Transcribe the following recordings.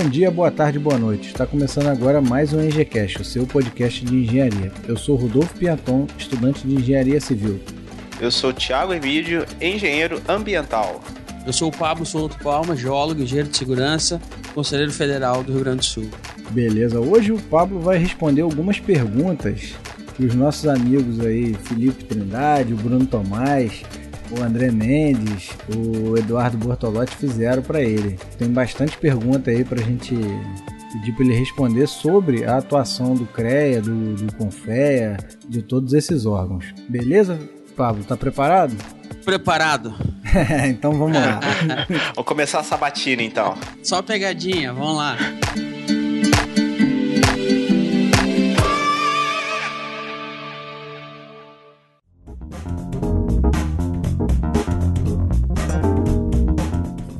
Bom dia, boa tarde, boa noite. Está começando agora mais um EngeCast, o seu podcast de engenharia. Eu sou Rodolfo Piaton, estudante de engenharia civil. Eu sou Thiago Emílio, engenheiro ambiental. Eu sou o Pablo Souto Palma, geólogo, engenheiro de segurança, conselheiro federal do Rio Grande do Sul. Beleza, hoje o Pablo vai responder algumas perguntas que os nossos amigos aí, Felipe Trindade, o Bruno Tomás, o André Mendes, o Eduardo Bortolotti fizeram para ele. Tem bastante pergunta aí para a gente pedir para ele responder sobre a atuação do CREA, do, do CONFEA, de todos esses órgãos. Beleza, Pablo? Tá preparado? Preparado. então vamos lá. vamos começar a sabatina então. Só pegadinha, vamos lá.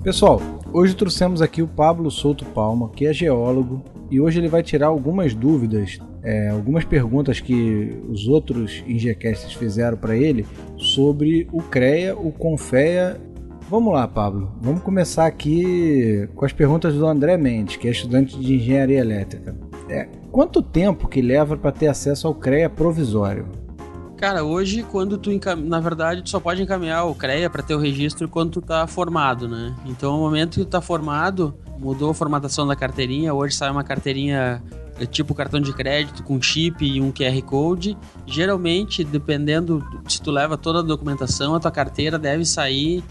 Pessoal, hoje trouxemos aqui o Pablo Souto Palma, que é geólogo, e hoje ele vai tirar algumas dúvidas, é, algumas perguntas que os outros Ingecasts fizeram para ele sobre o CREA, o CONFEA. Vamos lá, Pablo. Vamos começar aqui com as perguntas do André Mendes, que é estudante de engenharia elétrica. É, quanto tempo que leva para ter acesso ao CREA provisório? Cara, hoje quando tu na verdade tu só pode encaminhar o CREA para ter o registro quando tu tá formado, né? Então, no momento que tu tá formado, mudou a formatação da carteirinha, hoje sai uma carteirinha é tipo cartão de crédito com chip e um QR Code. Geralmente, dependendo se tu leva toda a documentação, a tua carteira deve sair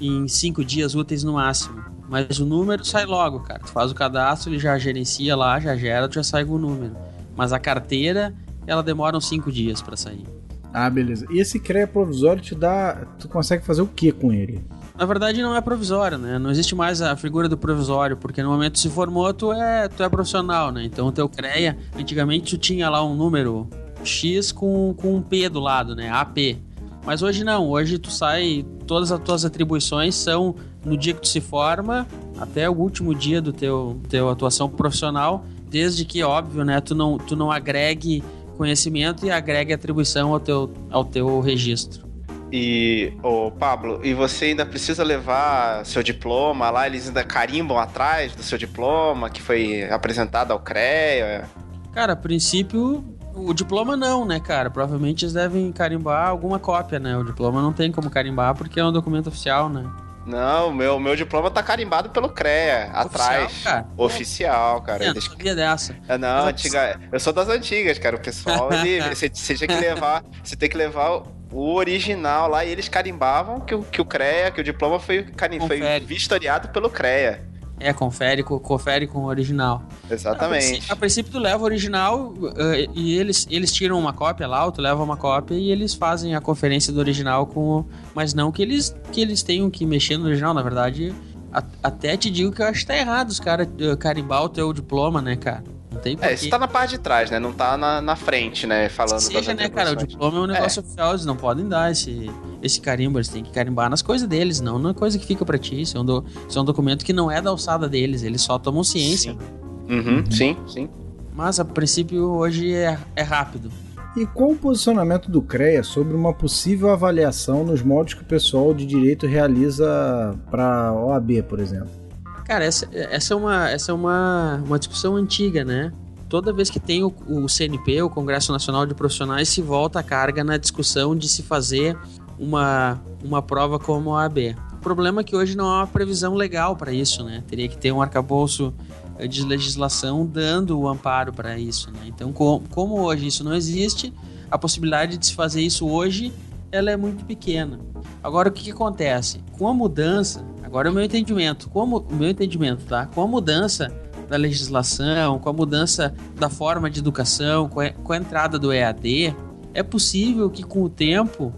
em cinco dias úteis no máximo. Mas o número sai logo, cara. Tu faz o cadastro, ele já gerencia lá, já gera, tu já sai com o número. Mas a carteira, ela demora uns cinco dias para sair. Ah, beleza. E esse CREA provisório te dá. Tu consegue fazer o que com ele? Na verdade não é provisório, né? Não existe mais a figura do provisório, porque no momento que se formou, tu é, tu é profissional, né? Então o teu CREA, antigamente tu tinha lá um número X com, com um P do lado, né? AP. Mas hoje não, hoje tu sai, todas as tuas atribuições são no dia que tu se forma até o último dia do teu, teu atuação profissional, desde que, óbvio, né, tu não, tu não agregue conhecimento e agregue atribuição ao teu, ao teu registro. E, ô Pablo, e você ainda precisa levar seu diploma lá? Eles ainda carimbam atrás do seu diploma que foi apresentado ao CREA? Cara, a princípio, o diploma não, né, cara? Provavelmente eles devem carimbar alguma cópia, né? O diploma não tem como carimbar porque é um documento oficial, né? Não, meu, meu diploma tá carimbado pelo CREA, atrás. Oficial, cara. Oficial, cara. É, Deixa... sabia dessa. É, não, antiga... eu sou das antigas, cara. O pessoal, ele, você, você tinha que levar, você tem que levar o original lá e eles carimbavam que o, que o CREA, que o diploma foi, carim... foi vistoriado pelo CREA. É, confere, confere com o original. Exatamente. A, princípio, tu leva o original uh, e eles, eles tiram uma cópia lá, tu leva uma cópia e eles fazem a conferência do original com o... Mas não que eles, que eles tenham que mexer no original, na verdade... A, até te digo que eu acho que tá errado os caras uh, carimbar o teu diploma, né, cara? Tem porquê. É, isso tá na parte de trás, né? Não tá na, na frente, né? Falando Se seja, né, cara? O diploma é um negócio é. oficial, eles não podem dar esse, esse carimbo, eles têm que carimbar nas coisas deles, não na coisa que fica pra ti. Isso é, um do, isso é um documento que não é da alçada deles, eles só tomam ciência. Sim, uhum, sim. sim. Mas a princípio hoje é, é rápido. E qual o posicionamento do CREA sobre uma possível avaliação nos moldes que o pessoal de direito realiza para OAB, por exemplo? Cara, essa, essa é, uma, essa é uma, uma discussão antiga, né? Toda vez que tem o, o CNP, o Congresso Nacional de Profissionais, se volta a carga na discussão de se fazer uma, uma prova como a AB. O problema é que hoje não há uma previsão legal para isso, né? Teria que ter um arcabouço eh, de legislação dando o amparo para isso, né? Então, com, como hoje isso não existe, a possibilidade de se fazer isso hoje ela é muito pequena. Agora, o que, que acontece? Com a mudança Agora o meu entendimento, como o meu entendimento, tá? Com a mudança da legislação, com a mudança da forma de educação, com a, com a entrada do EAD, é possível que com o tempo,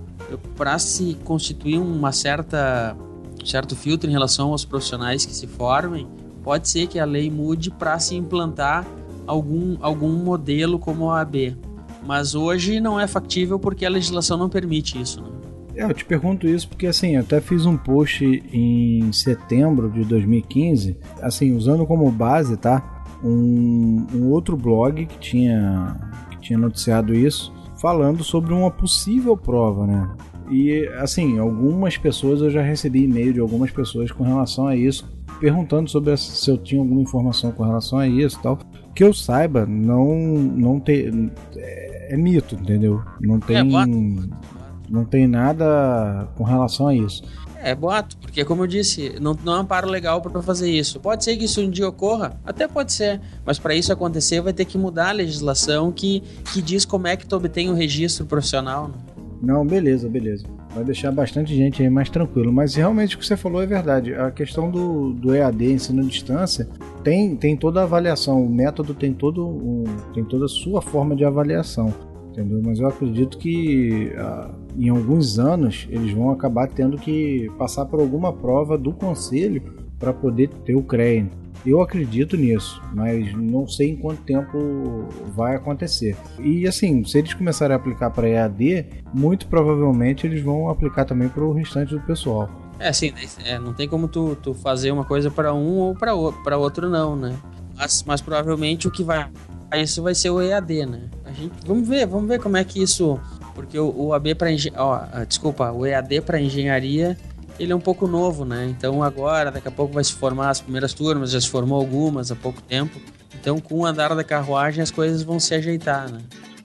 para se constituir uma certa certo filtro em relação aos profissionais que se formem, pode ser que a lei mude para se implantar algum, algum modelo como a AB. Mas hoje não é factível porque a legislação não permite isso. Né? É, eu te pergunto isso porque assim, eu até fiz um post em setembro de 2015, assim, usando como base, tá? Um, um outro blog que tinha, que tinha noticiado isso, falando sobre uma possível prova, né? E assim, algumas pessoas eu já recebi e-mail de algumas pessoas com relação a isso, perguntando sobre se eu tinha alguma informação com relação a isso, tal. Que eu saiba, não não tem é, é mito, entendeu? Não tem é, não tem nada com relação a isso. É boato, porque como eu disse, não, não é um amparo legal para fazer isso. Pode ser que isso um dia ocorra, até pode ser, mas para isso acontecer vai ter que mudar a legislação que, que diz como é que tu obtém o um registro profissional. Né? Não, beleza, beleza. Vai deixar bastante gente aí mais tranquilo. Mas realmente o que você falou é verdade. A questão do, do EAD, ensino à distância, tem, tem toda a avaliação. O método tem, todo um, tem toda a sua forma de avaliação. Entendeu? Mas eu acredito que. Uh, em alguns anos eles vão acabar tendo que passar por alguma prova do conselho para poder ter o CREA. Eu acredito nisso, mas não sei em quanto tempo vai acontecer. E assim, se eles começarem a aplicar para EAD, muito provavelmente eles vão aplicar também para o restante do pessoal. É, sim, é, não tem como tu, tu fazer uma coisa para um ou para outro não, né? Mas, mas provavelmente o que vai isso vai ser o EAD, né? Gente, vamos ver, vamos ver como é que isso porque o, o AB para ah, desculpa, o EAD para engenharia, ele é um pouco novo, né? Então agora, daqui a pouco vai se formar as primeiras turmas, já se formou algumas há pouco tempo. Então com o andar da carruagem as coisas vão se ajeitar, né?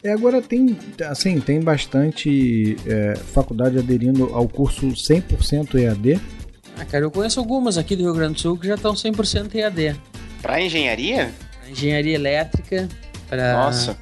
É, agora tem, assim, tem bastante é, faculdade aderindo ao curso 100% EAD. Ah, cara, eu conheço algumas aqui do Rio Grande do Sul que já estão 100% EAD. Para engenharia? Pra engenharia elétrica, para Nossa.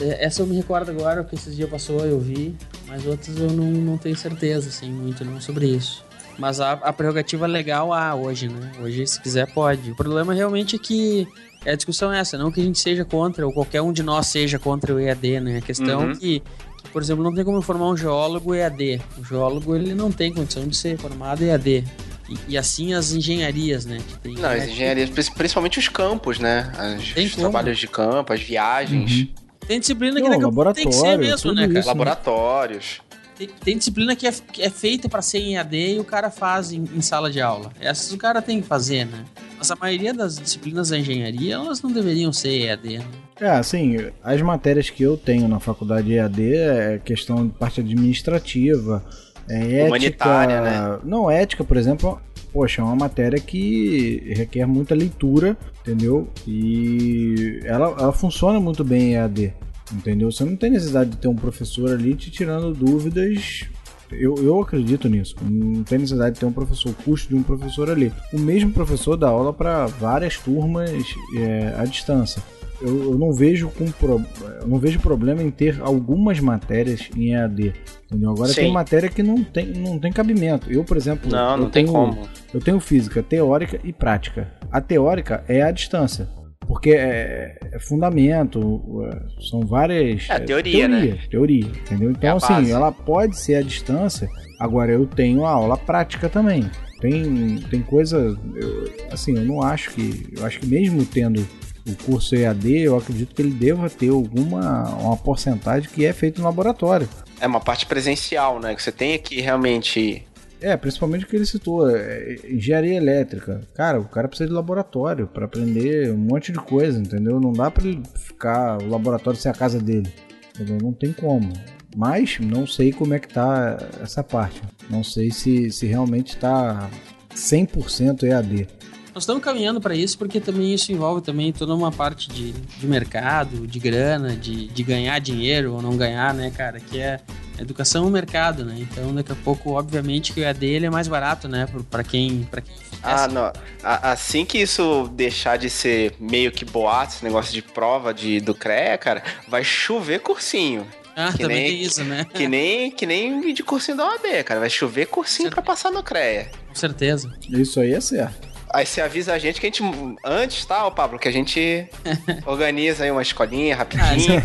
É, essa eu me recordo agora, porque esses dias passou, eu vi, mas outras eu não, não tenho certeza, assim, muito não sobre isso. Mas a, a prerrogativa legal há hoje, né? Hoje, se quiser, pode. O problema realmente é que a discussão é essa, não que a gente seja contra, ou qualquer um de nós seja contra o EAD, né? A questão uhum. que, que, por exemplo, não tem como formar um geólogo EAD. O geólogo, ele não tem condição de ser formado EAD. E, e assim as engenharias, né? Tem, não, as engenharias, principalmente os campos, né? As, os trabalhos de campo, as viagens. Uhum. Tem disciplina que Não, tem que ser mesmo, né, cara? Isso, Laboratórios. Tem, tem, disciplina que é, que é feita para ser em AD e o cara faz em, em, sala de aula. Essas o cara tem que fazer, né? Mas a maioria das disciplinas da engenharia, elas não deveriam ser EAD, né? É, assim, as matérias que eu tenho na faculdade EAD é questão de parte administrativa, é Humanitária, ética, né? Não, ética, por exemplo, poxa, é uma matéria que requer muita leitura, entendeu? E ela, ela funciona muito bem em EAD, entendeu? Você não tem necessidade de ter um professor ali te tirando dúvidas. Eu, eu acredito nisso. Não tem necessidade de ter um professor, o custo de um professor ali. O mesmo professor dá aula para várias turmas é, à distância eu, eu, não vejo com pro, eu não vejo problema em ter algumas matérias em EAD. Entendeu? Agora Sim. tem matéria que não tem, não tem cabimento. Eu, por exemplo, não, não tem tenho, como. Eu tenho física teórica e prática. A teórica é à distância. Porque é, é fundamento, é, são várias. É, teoria, teoria, né? Teoria, entendeu? Então, é assim, ela pode ser à distância, agora eu tenho a aula prática também. Tem, tem coisa. Eu, assim, eu não acho que. Eu acho que mesmo tendo o curso EAD, eu acredito que ele deva ter alguma uma porcentagem que é feito no laboratório. É uma parte presencial, né? Que você tem que realmente. É, principalmente o que ele citou, é, engenharia elétrica. Cara, o cara precisa de laboratório para aprender um monte de coisa, entendeu? Não dá para ele ficar o laboratório ser a casa dele. Entendeu? Não tem como. Mas não sei como é que tá essa parte. Não sei se, se realmente está 100% EAD. Nós estamos caminhando para isso porque também isso envolve também toda uma parte de, de mercado, de grana, de, de ganhar dinheiro ou não ganhar, né, cara? Que é educação no mercado, né? Então, daqui a pouco, obviamente, que o EAD ele é mais barato, né? Para quem, pra quem ah, não. Assim que isso deixar de ser meio que boato, esse negócio de prova de, do CREA, cara, vai chover cursinho. Ah, que também nem, tem isso, né? Que nem, que nem de cursinho da OAB, cara. Vai chover cursinho para passar no CREA. Com certeza. Isso aí é certo. Aí você avisa a gente que a gente. Antes, tá, ô Pablo? Que a gente organiza aí uma escolinha rapidinho.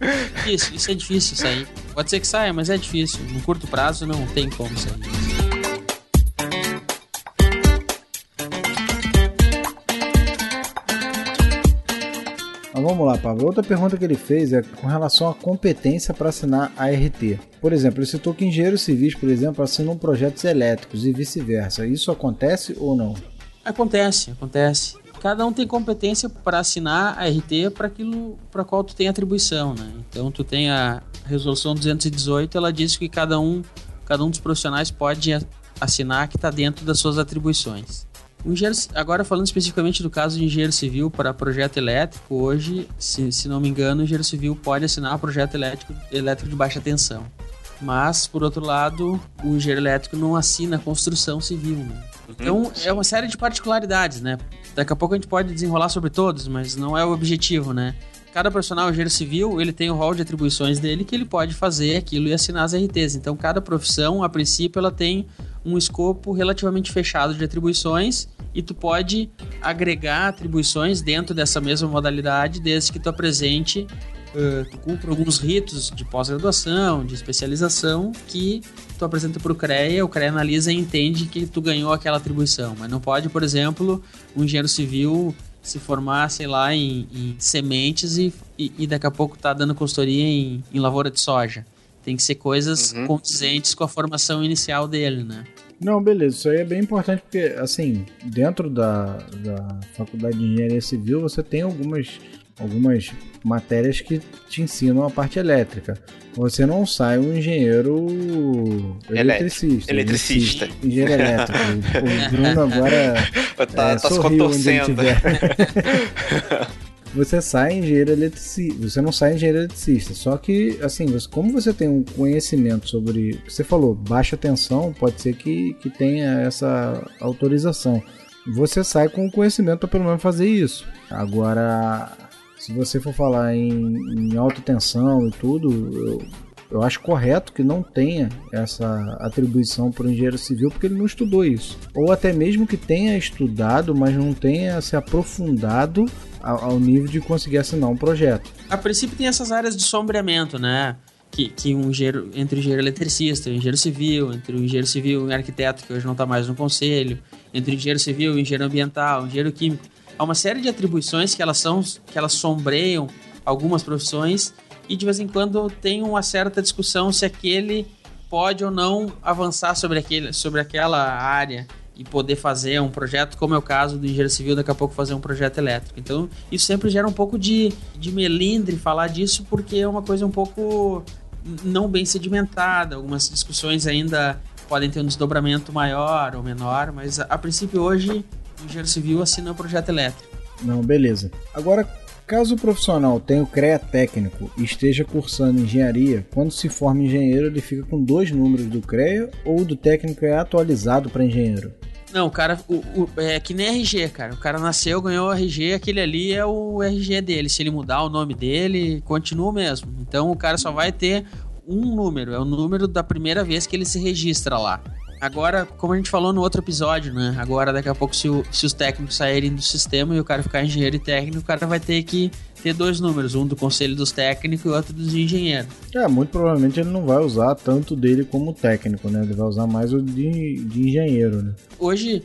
Ah, isso, isso é difícil aí. Pode ser que saia, mas é difícil. No curto prazo não tem como sair. Vamos lá, Pablo. Outra pergunta que ele fez é com relação à competência para assinar ART. Por exemplo, ele citou que engenheiros civis, por exemplo, assinam projetos elétricos e vice-versa. Isso acontece ou não? Acontece, acontece. Cada um tem competência para assinar a RT para aquilo para qual tu tem atribuição, né? Então tu tem a resolução 218, ela diz que cada um, cada um dos profissionais pode assinar que está dentro das suas atribuições. O engenheiro, agora falando especificamente do caso de engenheiro civil para projeto elétrico, hoje, se, se não me engano, o engenheiro civil pode assinar projeto elétrico, elétrico de baixa tensão. Mas, por outro lado, o engenheiro elétrico não assina construção civil. Né? Uhum. Então, é uma série de particularidades, né? Daqui a pouco a gente pode desenrolar sobre todos, mas não é o objetivo, né? Cada profissional engenheiro civil, ele tem o rol de atribuições dele que ele pode fazer aquilo e assinar as RTs. Então, cada profissão, a princípio, ela tem um escopo relativamente fechado de atribuições e tu pode agregar atribuições dentro dessa mesma modalidade desde que tu apresente Uh, tu cumpre alguns ritos de pós-graduação, de especialização, que tu apresenta para o CREA, o CREA analisa e entende que tu ganhou aquela atribuição. Mas não pode, por exemplo, um engenheiro civil se formar, sei lá, em, em sementes e, e, e, daqui a pouco tá dando consultoria em, em lavoura de soja. Tem que ser coisas uhum. condizentes com a formação inicial dele, né? Não, beleza. Isso aí é bem importante porque, assim, dentro da, da faculdade de engenharia civil, você tem algumas algumas matérias que te ensinam a parte elétrica. Você não sai um engenheiro eletricista. Eletricista. Engenheiro elétrico. o Bruno agora tá, é, tá se contorcendo. você sai engenheiro eletricista, você não sai engenheiro eletricista. Só que, assim, você, como você tem um conhecimento sobre, você falou, baixa tensão, pode ser que, que tenha essa autorização. Você sai com o conhecimento para pelo menos fazer isso. Agora, se você for falar em, em alta tensão e tudo, eu, eu acho correto que não tenha essa atribuição para o engenheiro civil porque ele não estudou isso. Ou até mesmo que tenha estudado, mas não tenha se aprofundado ao, nível de conseguir assinar um projeto. A princípio tem essas áreas de sombreamento, né? Que, que um engenheiro, entre o engenheiro eletricista, o engenheiro civil, entre o engenheiro civil e o arquiteto, que hoje não está mais no conselho, entre o engenheiro civil e o engenheiro ambiental, o engenheiro químico há uma série de atribuições que elas são que elas sombreiam algumas profissões e de vez em quando tem uma certa discussão se aquele pode ou não avançar sobre aquele sobre aquela área e poder fazer um projeto, como é o caso do engenheiro civil, daqui a pouco fazer um projeto elétrico. Então, isso sempre gera um pouco de, de melindre falar disso, porque é uma coisa um pouco não bem sedimentada. Algumas discussões ainda podem ter um desdobramento maior ou menor, mas a, a princípio hoje o engenheiro civil assina o projeto elétrico. Não, beleza. Agora, caso o profissional tenha o CREA técnico e esteja cursando engenharia, quando se forma engenheiro, ele fica com dois números do CREA ou do técnico é atualizado para engenheiro? Não, o cara, o, o, é que nem RG, cara. O cara nasceu, ganhou o RG, aquele ali é o RG dele. Se ele mudar o nome dele, continua mesmo. Então o cara só vai ter um número, é o número da primeira vez que ele se registra lá. Agora, como a gente falou no outro episódio, né? Agora, daqui a pouco, se, o, se os técnicos saírem do sistema e o cara ficar engenheiro e técnico, o cara vai ter que ter dois números, um do conselho dos técnicos e outro dos engenheiros. É, muito provavelmente ele não vai usar tanto dele como técnico, né? Ele vai usar mais o de, de engenheiro, né? Hoje,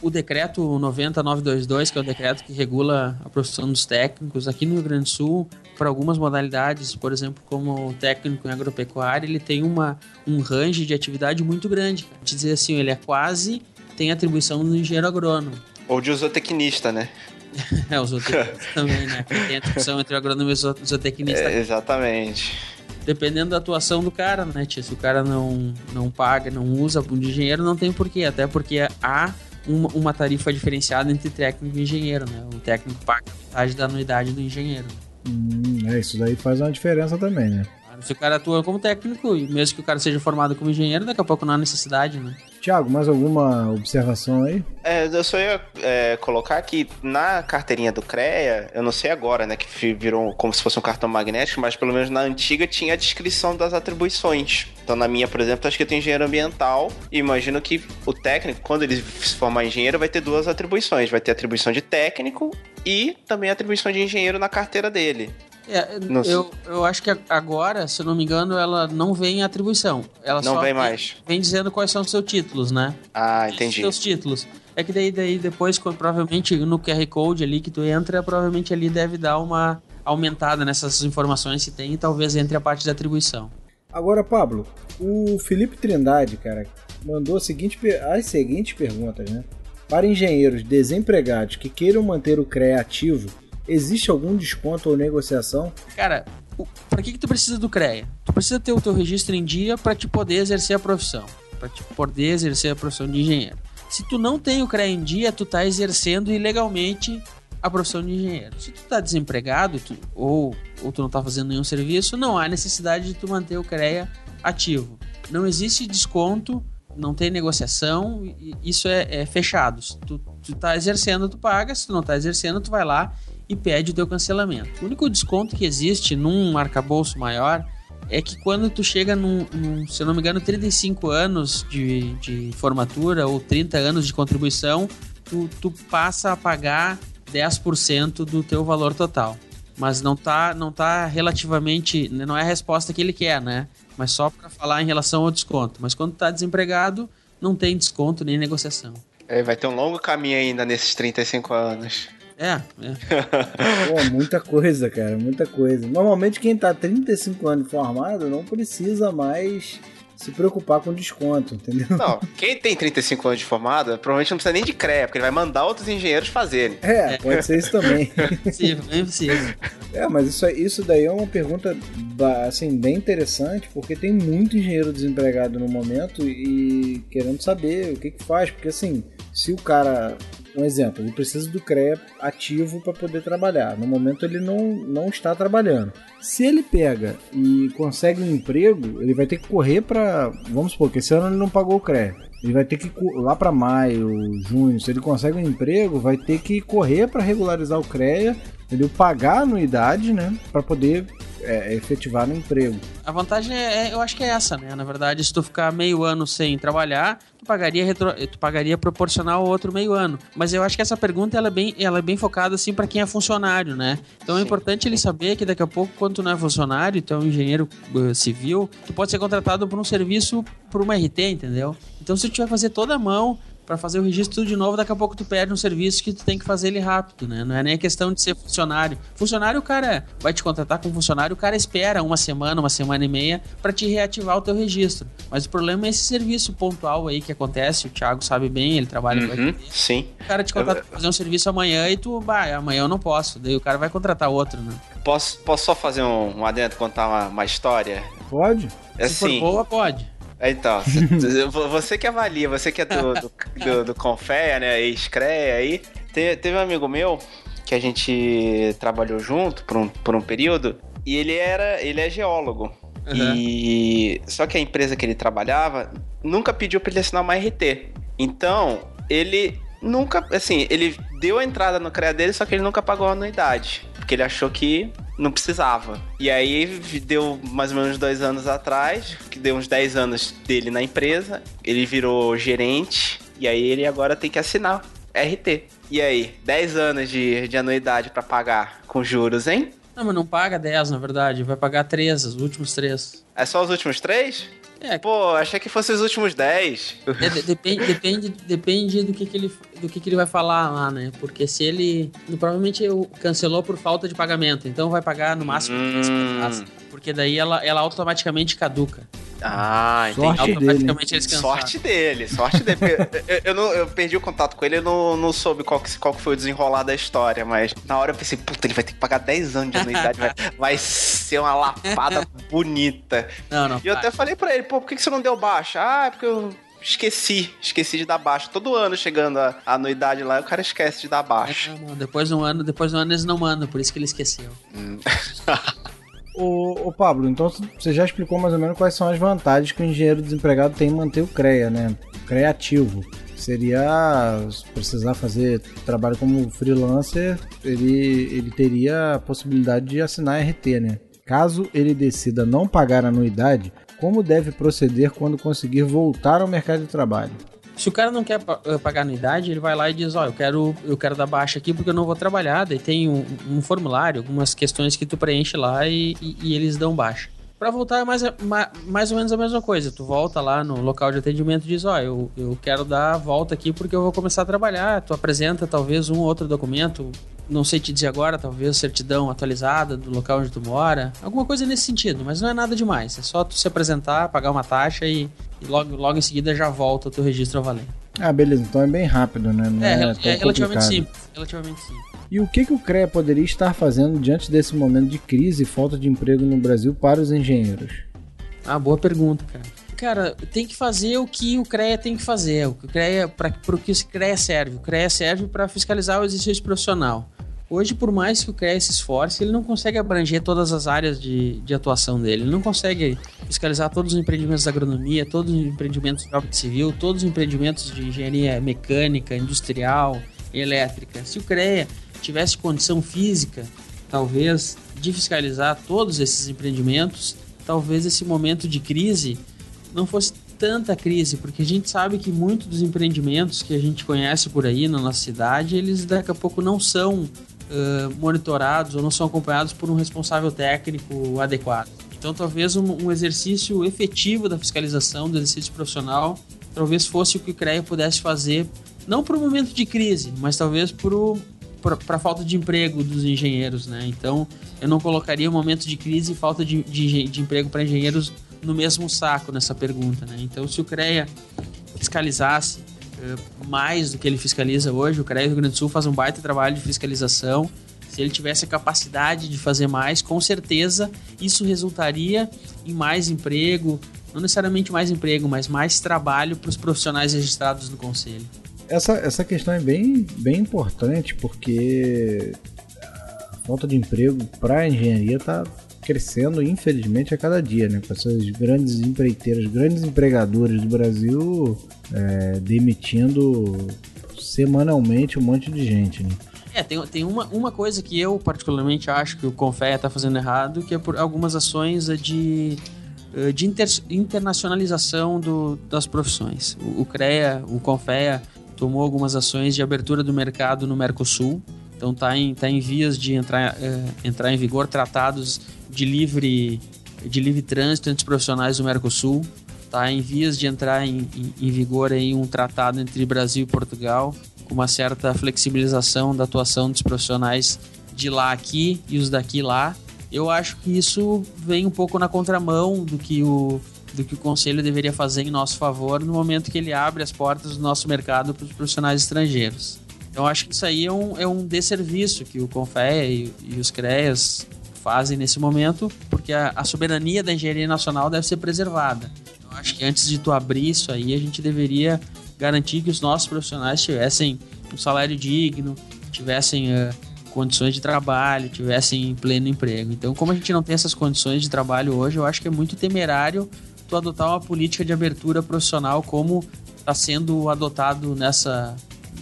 o, decreto 90922, que é o decreto que regula a profissão dos técnicos aqui no Rio Grande do Sul, para algumas modalidades, por exemplo, como o técnico em agropecuária, ele tem uma, um range de atividade muito grande. Te dizer assim, ele é quase tem atribuição do engenheiro agrônomo. Ou de zootecnista, né? é, o zootecnista também, né? Tem atribuição entre o agrônomo e o zootecnista. É, exatamente dependendo da atuação do cara, né, tia? Se o cara não, não paga, não usa de engenheiro, não tem porquê. Até porque há uma, uma tarifa diferenciada entre técnico e engenheiro, né? O técnico paga metade da anuidade do engenheiro. Hum, é, isso daí faz uma diferença também, né? Se o cara atua como técnico, e mesmo que o cara seja formado como engenheiro, daqui a pouco não há necessidade, né? Tiago, mais alguma observação aí? É, eu só ia é, colocar que na carteirinha do CREA, eu não sei agora, né, que virou como se fosse um cartão magnético, mas pelo menos na antiga tinha a descrição das atribuições. Então na minha, por exemplo, acho que tem engenheiro ambiental e imagino que o técnico, quando ele se formar engenheiro, vai ter duas atribuições. Vai ter atribuição de técnico e também atribuição de engenheiro na carteira dele. É, eu, eu acho que agora, se eu não me engano, ela não vem em atribuição. Ela não só vem mais. Vem dizendo quais são os seus títulos, né? Ah, entendi. Os seus títulos. É que daí, daí depois, quando, provavelmente no QR Code ali que tu entra, provavelmente ali deve dar uma aumentada nessas informações que tem e talvez entre a parte da atribuição. Agora, Pablo, o Felipe Trindade, cara, mandou a seguinte, as seguintes perguntas, né? Para engenheiros desempregados que queiram manter o CREA ativo, existe algum desconto ou negociação? Cara, para que, que tu precisa do CREA? Tu precisa ter o teu registro em dia para te poder exercer a profissão, para te poder exercer a profissão de engenheiro. Se tu não tem o CREA em dia, tu tá exercendo ilegalmente a profissão de engenheiro. Se tu tá desempregado tu, ou, ou tu não tá fazendo nenhum serviço, não há necessidade de tu manter o CREA ativo. Não existe desconto, não tem negociação, isso é, é fechado. Se tu, tu tá exercendo, tu paga, se tu não tá exercendo, tu vai lá e pede o teu cancelamento. O único desconto que existe num arcabouço maior é que quando tu chega num, num, se eu não me engano, 35 anos de, de formatura ou 30 anos de contribuição, tu, tu passa a pagar 10% do teu valor total. Mas não tá, não tá relativamente. Não é a resposta que ele quer, né? Mas só para falar em relação ao desconto. Mas quando tá desempregado, não tem desconto nem negociação. É, vai ter um longo caminho ainda nesses 35 anos. É, é. Pô, muita coisa, cara, muita coisa. Normalmente quem tá 35 anos formado não precisa mais se preocupar com desconto, entendeu? Não, quem tem 35 anos de formado, provavelmente não precisa nem de CREA, porque ele vai mandar outros engenheiros fazerem. É, pode ser isso também. Sim, bem possível. É, mas isso, isso daí é uma pergunta assim, bem interessante, porque tem muito engenheiro desempregado no momento e querendo saber o que que faz, porque assim, se o cara um exemplo, ele precisa do CREA ativo para poder trabalhar. No momento ele não, não está trabalhando. Se ele pega e consegue um emprego, ele vai ter que correr para, vamos supor que esse ano ele não pagou o CREA. Ele vai ter que lá para maio, junho, se ele consegue um emprego, vai ter que correr para regularizar o CREA, ele pagar a anuidade, né, para poder é, efetivar no emprego. A vantagem é, é, eu acho que é essa, né? Na verdade, se tu ficar meio ano sem trabalhar, tu pagaria, retro, tu pagaria proporcional ao outro meio ano. Mas eu acho que essa pergunta ela é bem, ela é bem focada assim para quem é funcionário, né? Então é Sim. é importante ele saber que daqui a pouco, quando tu não é funcionário, tu é um engenheiro uh, civil, tu pode ser contratado por um serviço por uma RT, entendeu? Então se tu tiver que fazer toda a mão, para fazer o registro tudo de novo, daqui a pouco tu perde um serviço que tu tem que fazer ele rápido, né? Não é nem a questão de ser funcionário. Funcionário, o cara vai te contratar como funcionário, o cara espera uma semana, uma semana e meia para te reativar o teu registro. Mas o problema é esse serviço pontual aí que acontece, o Thiago sabe bem, ele trabalha uhum, com Sim. O cara te contrata pra fazer um serviço amanhã e tu, bah, amanhã eu não posso. Daí o cara vai contratar outro, né? Posso, posso só fazer um, um adentro, contar uma, uma história? Pode. É Se assim, for boa, pode. Então, você que avalia, você que é do, do, do, do né, ex-CREA aí, teve um amigo meu que a gente trabalhou junto por um, por um período, e ele era, ele é geólogo. Uhum. E só que a empresa que ele trabalhava nunca pediu para ele assinar uma RT. Então, ele nunca, assim, ele deu a entrada no CREA dele, só que ele nunca pagou a anuidade, porque ele achou que não precisava. E aí deu mais ou menos dois anos atrás, que deu uns 10 anos dele na empresa, ele virou gerente, e aí ele agora tem que assinar RT. E aí, 10 anos de, de anuidade para pagar com juros, hein? Não, mas não paga 10, na verdade. Vai pagar 3, os últimos 3. É só os últimos 3? É. Pô, achei que fosse os últimos 10. É, depende, depende, depende do, que, que, ele, do que, que ele vai falar lá, né? Porque se ele. Provavelmente cancelou por falta de pagamento, então vai pagar no máximo hum. Porque daí ela, ela automaticamente caduca. Ah, entendi. Sorte Automaticamente dele. Sorte dele, sorte dele. eu, eu, não, eu perdi o contato com ele, eu não, não soube qual, que, qual que foi o desenrolar da história, mas na hora eu pensei, puta, ele vai ter que pagar 10 anos de anuidade, vai, vai ser uma lapada bonita. Não, não. E eu até falei pra ele, pô, por que, que você não deu baixa? Ah, é porque eu esqueci, esqueci de dar baixa. Todo ano chegando a, a anuidade lá, o cara esquece de dar baixa. Não, não, depois de um ano, depois de um ano eles não mandam, por isso que ele esqueceu. Hum. Ô, Pablo, então você já explicou mais ou menos quais são as vantagens que o engenheiro desempregado tem em manter o CREA, né? Criativo. Seria precisar fazer trabalho como freelancer, ele, ele teria a possibilidade de assinar RT, né? Caso ele decida não pagar anuidade, como deve proceder quando conseguir voltar ao mercado de trabalho? Se o cara não quer eh, pagar anuidade, ele vai lá e diz: Ó, oh, eu quero, eu quero dar baixa aqui porque eu não vou trabalhar. Daí tem um, um formulário, algumas questões que tu preenche lá e, e, e eles dão baixa. Para voltar é mais, mais ou menos a mesma coisa. Tu volta lá no local de atendimento e diz: Ó, oh, eu, eu quero dar a volta aqui porque eu vou começar a trabalhar. Tu apresenta talvez um ou outro documento, não sei te dizer agora, talvez certidão atualizada do local onde tu mora, alguma coisa nesse sentido, mas não é nada demais. É só tu se apresentar, pagar uma taxa e, e logo, logo em seguida já volta o teu registro a valer. Ah, beleza, então é bem rápido, né? Não é, é, é relativamente simples. Relativamente simples. E o que, que o CREA poderia estar fazendo diante desse momento de crise e falta de emprego no Brasil para os engenheiros? Ah, boa pergunta, cara. Cara, tem que fazer o que o CREA tem que fazer. O CREA, para o que o CREA serve? O CREA serve para fiscalizar o exercício profissional. Hoje, por mais que o CREA se esforce, ele não consegue abranger todas as áreas de, de atuação dele. Ele não consegue fiscalizar todos os empreendimentos da agronomia, todos os empreendimentos de obra civil, todos os empreendimentos de engenharia mecânica, industrial, elétrica. Se o CREA tivesse condição física, talvez, de fiscalizar todos esses empreendimentos, talvez esse momento de crise não fosse tanta crise, porque a gente sabe que muitos dos empreendimentos que a gente conhece por aí na nossa cidade, eles daqui a pouco não são uh, monitorados ou não são acompanhados por um responsável técnico adequado. Então, talvez um, um, exercício efetivo da fiscalização do exercício profissional, talvez fosse o que o CREA pudesse fazer, não para o momento de crise, mas talvez para a falta de emprego dos engenheiros, né? Então, eu não colocaria o momento de crise e falta de, de, de emprego para engenheiros no mesmo saco nessa pergunta, né? Então, se o CREA fiscalizasse uh, mais do que ele fiscaliza hoje, o CREA do Rio Grande do Sul faz um baita trabalho de fiscalização. Se ele tivesse a capacidade de fazer mais, com certeza isso resultaria em mais emprego, não necessariamente mais emprego, mas mais trabalho para os profissionais registrados no conselho. Essa, essa questão é bem, bem importante porque a falta de emprego para a engenharia está crescendo, infelizmente, a cada dia, né? Com essas grandes empreiteiras, grandes empregadores do Brasil é, demitindo semanalmente um monte de gente, né? É, tem, tem uma, uma coisa que eu particularmente acho que o Confea está fazendo errado, que é por algumas ações de, eh, de inter, internacionalização do, das profissões. O, o CREA, o Confea tomou algumas ações de abertura do mercado no Mercosul, então está em, tá em vias de entrar, uh, entrar em vigor tratados de livre, de livre trânsito entre os profissionais do Mercosul. Está em vias de entrar em, em, em vigor aí um tratado entre Brasil e Portugal, com uma certa flexibilização da atuação dos profissionais de lá aqui e os daqui lá. Eu acho que isso vem um pouco na contramão do que o, do que o conselho deveria fazer em nosso favor no momento que ele abre as portas do nosso mercado para os profissionais estrangeiros. Então acho que isso aí é um, é um desserviço que o Confea e, e os CREAS fazem nesse momento, porque a, a, soberania da engenharia nacional deve ser preservada. Então, acho que antes de tu abrir isso aí, a gente deveria garantir que os nossos profissionais tivessem um salário digno, tivessem uh, condições de trabalho, tivessem pleno emprego. Então, como a gente não tem essas condições de trabalho hoje, eu acho que é muito temerário tu adotar uma política de abertura profissional como está sendo adotado nessa,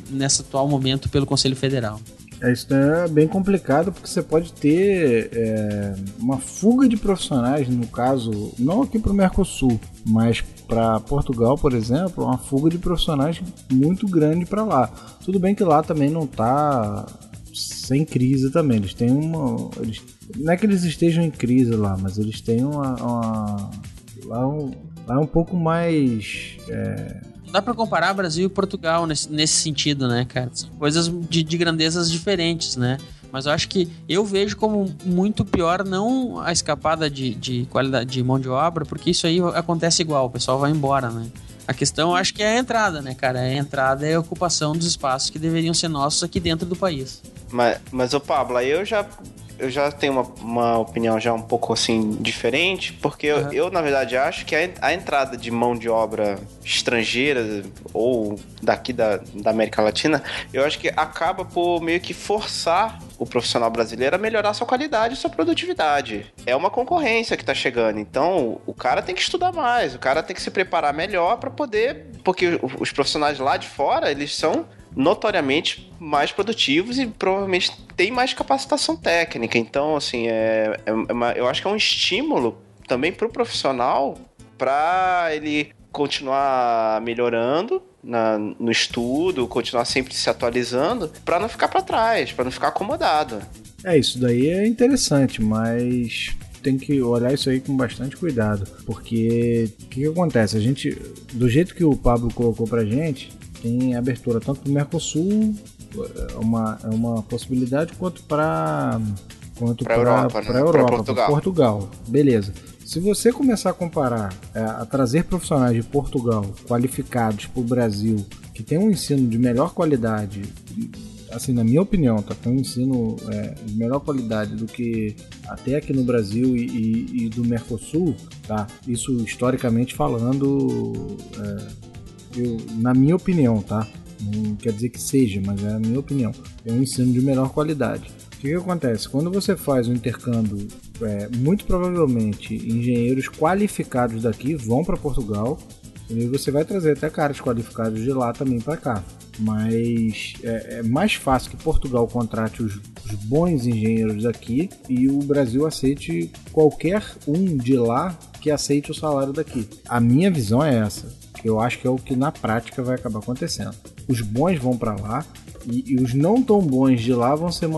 nesse atual momento pelo Conselho Federal. É, isso é bem complicado porque você pode ter é, uma fuga de profissionais, no caso, não aqui para o Mercosul, mas para Portugal, por exemplo, uma fuga de profissionais muito grande para lá. Tudo bem que lá também não está sem crise também. Eles têm uma. Eles, não é que eles estejam em crise lá, mas eles têm uma. uma lá, um, lá é um pouco mais. É, dá para comparar Brasil e Portugal nesse, nesse sentido, né, cara? São coisas de, de grandezas diferentes, né? Mas eu acho que eu vejo como muito pior não a escapada de, de qualidade de mão de obra, porque isso aí acontece igual, o pessoal vai embora, né? A questão acho que é a entrada, né, cara? A entrada é a ocupação dos espaços que deveriam ser nossos aqui dentro do país. Mas, mas o Pablo, eu já eu já tenho uma, uma opinião já um pouco assim diferente, porque uhum. eu, eu, na verdade acho que a, a, entrada de mão de obra estrangeira ou daqui da, da América Latina, eu acho que acaba por meio que forçar o profissional brasileiro a melhorar sua qualidade e sua produtividade. É uma concorrência que está chegando, então o cara tem que estudar mais, o cara tem que se preparar melhor para poder, porque os profissionais lá de fora, eles são notoriamente mais produtivos e provavelmente têm mais capacitação técnica. Então, assim, é, é uma, eu acho que é um estímulo também para o profissional para ele continuar melhorando na, no estudo, continuar sempre se atualizando, para não ficar para trás, para não ficar acomodado. É, isso daí é interessante, mas tem que olhar isso aí com bastante cuidado, porque o que, que, acontece? A gente, do jeito que o Pablo colocou pra gente, tem abertura tanto do Mercosul é uma, é uma possibilidade quanto para quanto para Europa, né? Europa, Portugal. Portugal. Beleza. Se você começar a comparar, é, a trazer profissionais de Portugal qualificados para o Brasil, que tem um ensino de melhor qualidade, assim, na minha opinião, tá? Tem um ensino é, de melhor qualidade do que até aqui no Brasil e, e, e do Mercosul, tá? Isso historicamente falando, é, eu, na minha opinião, tá? Não quer dizer que seja, mas é a minha opinião. É um ensino de melhor qualidade. O que, que acontece? Quando você faz um intercâmbio, é, muito provavelmente engenheiros qualificados daqui vão para Portugal e você vai trazer até caras qualificados de lá também para cá. Mas é, é, mais fácil que Portugal contrate os, os bons engenheiros daqui e o Brasil aceite qualquer um de lá que aceite o salário daqui. A minha visão é essa, eu acho que é o que na prática vai acabar acontecendo. Os bons vão para lá, e, e os não tão bons de lá vão ser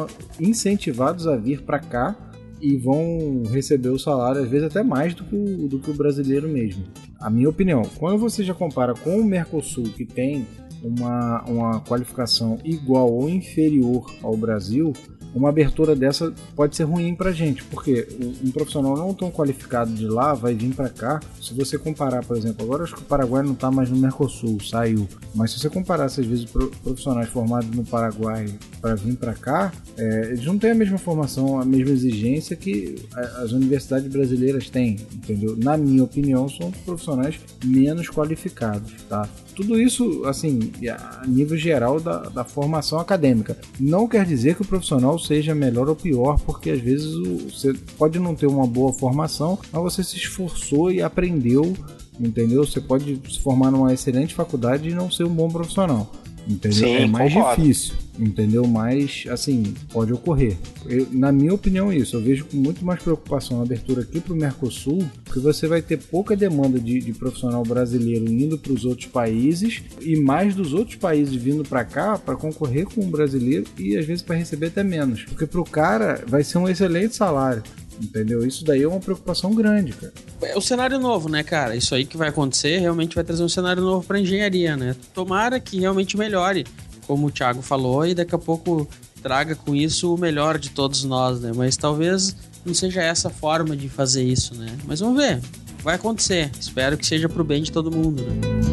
incentivados a vir para cá e vão receber o salário, às vezes até mais do que, o, do que o brasileiro mesmo. A minha opinião, quando você já compara com o Mercosul, que tem uma, uma qualificação igual ou inferior ao Brasil, uma abertura dessa pode ser ruim pra gente, porque um profissional não tão qualificado de lá vai vir para cá. Se você comparar, por exemplo, agora acho que o Paraguai não tá mais no Mercosul, saiu. Mas se você comparar, às vezes, profissionais formados no Paraguai para vir para cá, é, eles não têm a mesma formação, a mesma exigência que as universidades brasileiras têm, entendeu? Na minha opinião, são profissionais menos qualificados, tá? Tudo isso, assim, a nível geral da, da formação acadêmica. Não quer dizer que o profissional seja melhor ou pior, porque às vezes você pode não ter uma boa formação, mas você se esforçou e aprendeu, entendeu? Você pode se formar numa excelente faculdade e não ser um bom profissional. Entendeu? Sim, é mais concordo. difícil, entendeu? Mas, assim, pode ocorrer. Eu, na minha opinião, isso. Eu vejo com muito mais preocupação a abertura aqui para o Mercosul, porque você vai ter pouca demanda de, de profissional brasileiro indo para os outros países e mais dos outros países vindo para cá para concorrer com o brasileiro e às vezes para receber até menos. Porque para o cara vai ser um excelente salário. Entendeu? Isso daí é uma preocupação grande, cara. É o cenário novo, né, cara? Isso aí que vai acontecer realmente vai trazer um cenário novo para engenharia, né? Tomara que realmente melhore, como o Thiago falou, e daqui a pouco traga com isso o melhor de todos nós, né? Mas talvez não seja essa forma de fazer isso, né? Mas vamos ver. Vai acontecer. Espero que seja pro bem de todo mundo, né?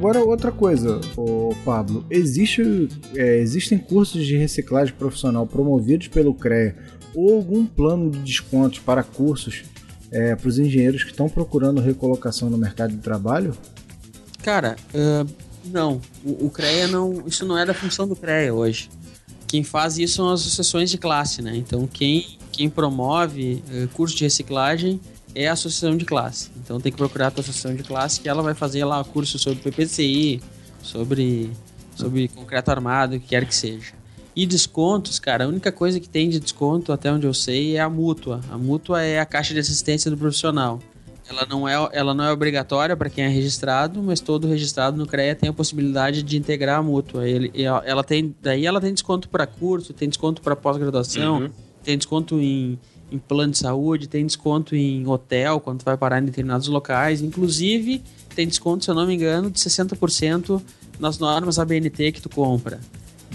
Agora, outra coisa, o Pablo, existe, é, existem cursos de reciclagem profissional promovidos pelo CREA ou algum plano de descontos para cursos é, para os engenheiros que estão procurando recolocação no mercado de trabalho? Cara, uh, não. O, o, CREA não. Isso não é da função do CREA hoje. Quem faz isso são as associações de classe, né? Então quem, quem promove uh, curso de reciclagem é a associação de classe. Então tem que procurar a tua associação de classe que ela vai fazer lá curso sobre PPCI, sobre, sobre concreto armado, o que quer que seja. E descontos, cara, a única coisa que tem de desconto, até onde eu sei, é a mútua. A mútua é a caixa de assistência do profissional. Ela não é, ela não é obrigatória para quem é registrado, mas todo registrado no CREA tem a possibilidade de integrar a mútua. Ele, ela tem, daí ela tem desconto para curso, tem desconto para pós-graduação, uhum. tem desconto em em plano de saúde, tem desconto em hotel quando vai parar em determinados locais. Inclusive, tem desconto, se eu não me engano, de 60% nas normas ABNT que tu compra.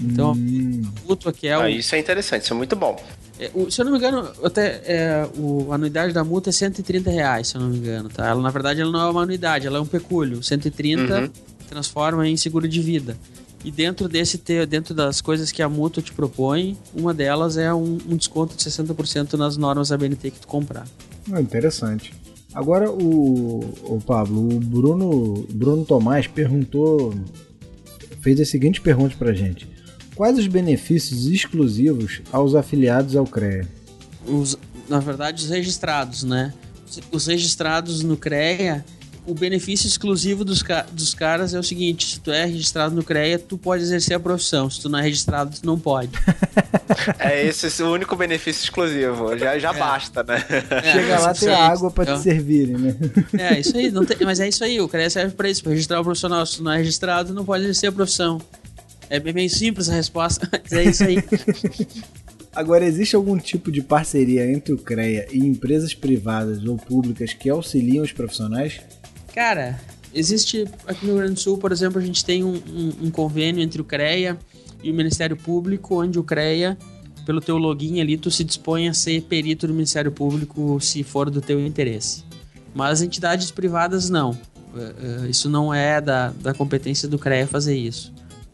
Então, hum. mútua que é o... Ah, isso é interessante, isso é muito bom. É, o, se eu não me engano, até é, o, a anuidade da multa é 130 reais, se eu não me engano, tá? Ela, na verdade, ela não é uma anuidade, ela é um pecúlio. 130 uhum. transforma em seguro de vida. E dentro desse dentro das coisas que a Mutua te propõe, uma delas é um, um desconto de 60% nas normas ABNT que tu comprar. Ah, interessante. Agora o, o Pablo, o Bruno, Bruno Tomás perguntou, fez a seguinte pergunta pra gente: Quais os benefícios exclusivos aos afiliados ao CREA? Os, na verdade, os registrados, né? Os registrados no CREA o benefício exclusivo dos, dos caras é o seguinte: se tu é registrado no CREA, tu pode exercer a profissão. Se tu não é registrado, tu não pode. é esse, esse o único benefício exclusivo. Já, já é. basta, né? É, Chega lá, tem água pra então, te servirem, né? É, isso aí. Tem, mas é isso aí. O CREA serve pra isso, pra registrar o profissional. Se tu não é registrado, não pode exercer a profissão. É bem simples a resposta, mas é isso aí. Agora, existe algum tipo de parceria entre o CREA e empresas privadas ou públicas que auxiliam os profissionais? Cara, existe aqui no Rio Grande do Sul, por exemplo, a gente tem um, um, um convênio entre o CREA e o Ministério Público, onde o CREA, pelo teu login ali, tu se dispõe a ser perito do Ministério Público se for do teu interesse. Mas entidades privadas não. É, é, isso não é da, da competência do CREA fazer isso.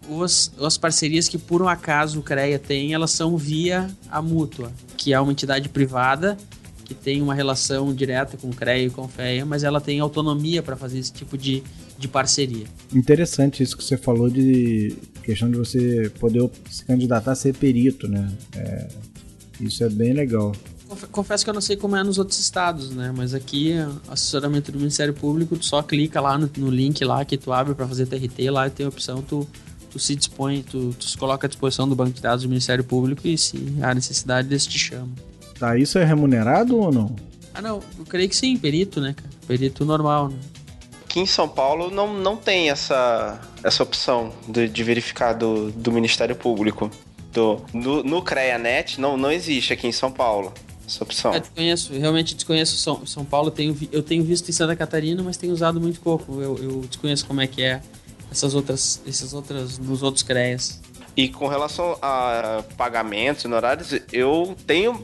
Os, as parcerias que por um acaso o CREA tem, elas são via a mútua, que é uma entidade privada que tem uma relação direta com o CREA e com o FEA, mas ela tem autonomia para fazer esse tipo de, de parceria. Interessante isso que você falou de questão de você poder se candidatar a ser perito, né? É, isso é bem legal. Confesso que eu não sei como é nos outros estados, né? Mas aqui, assessoramento do Ministério Público, tu só clica lá no, no link lá que tu abre para fazer TRT, lá tem a opção, tu, tu se dispõe, tu, tu se coloca à disposição do banco de dados do Ministério Público e se há necessidade, eles te chamam. Tá, isso é remunerado ou não? Ah, não, eu creio que sim, perito, né? Perito normal, né? Aqui em São Paulo não, não tem essa, essa opção de, de verificar do, do Ministério Público. Do, no, no CREANET não, não existe aqui em São Paulo essa opção. Eu desconheço, realmente desconheço São, São Paulo. Tenho, eu tenho visto em Santa Catarina, mas tenho usado muito pouco. Eu, eu desconheço como é que é essas outras, essas outras nos outros CREAs. E com relação a pagamentos e horários, eu tenho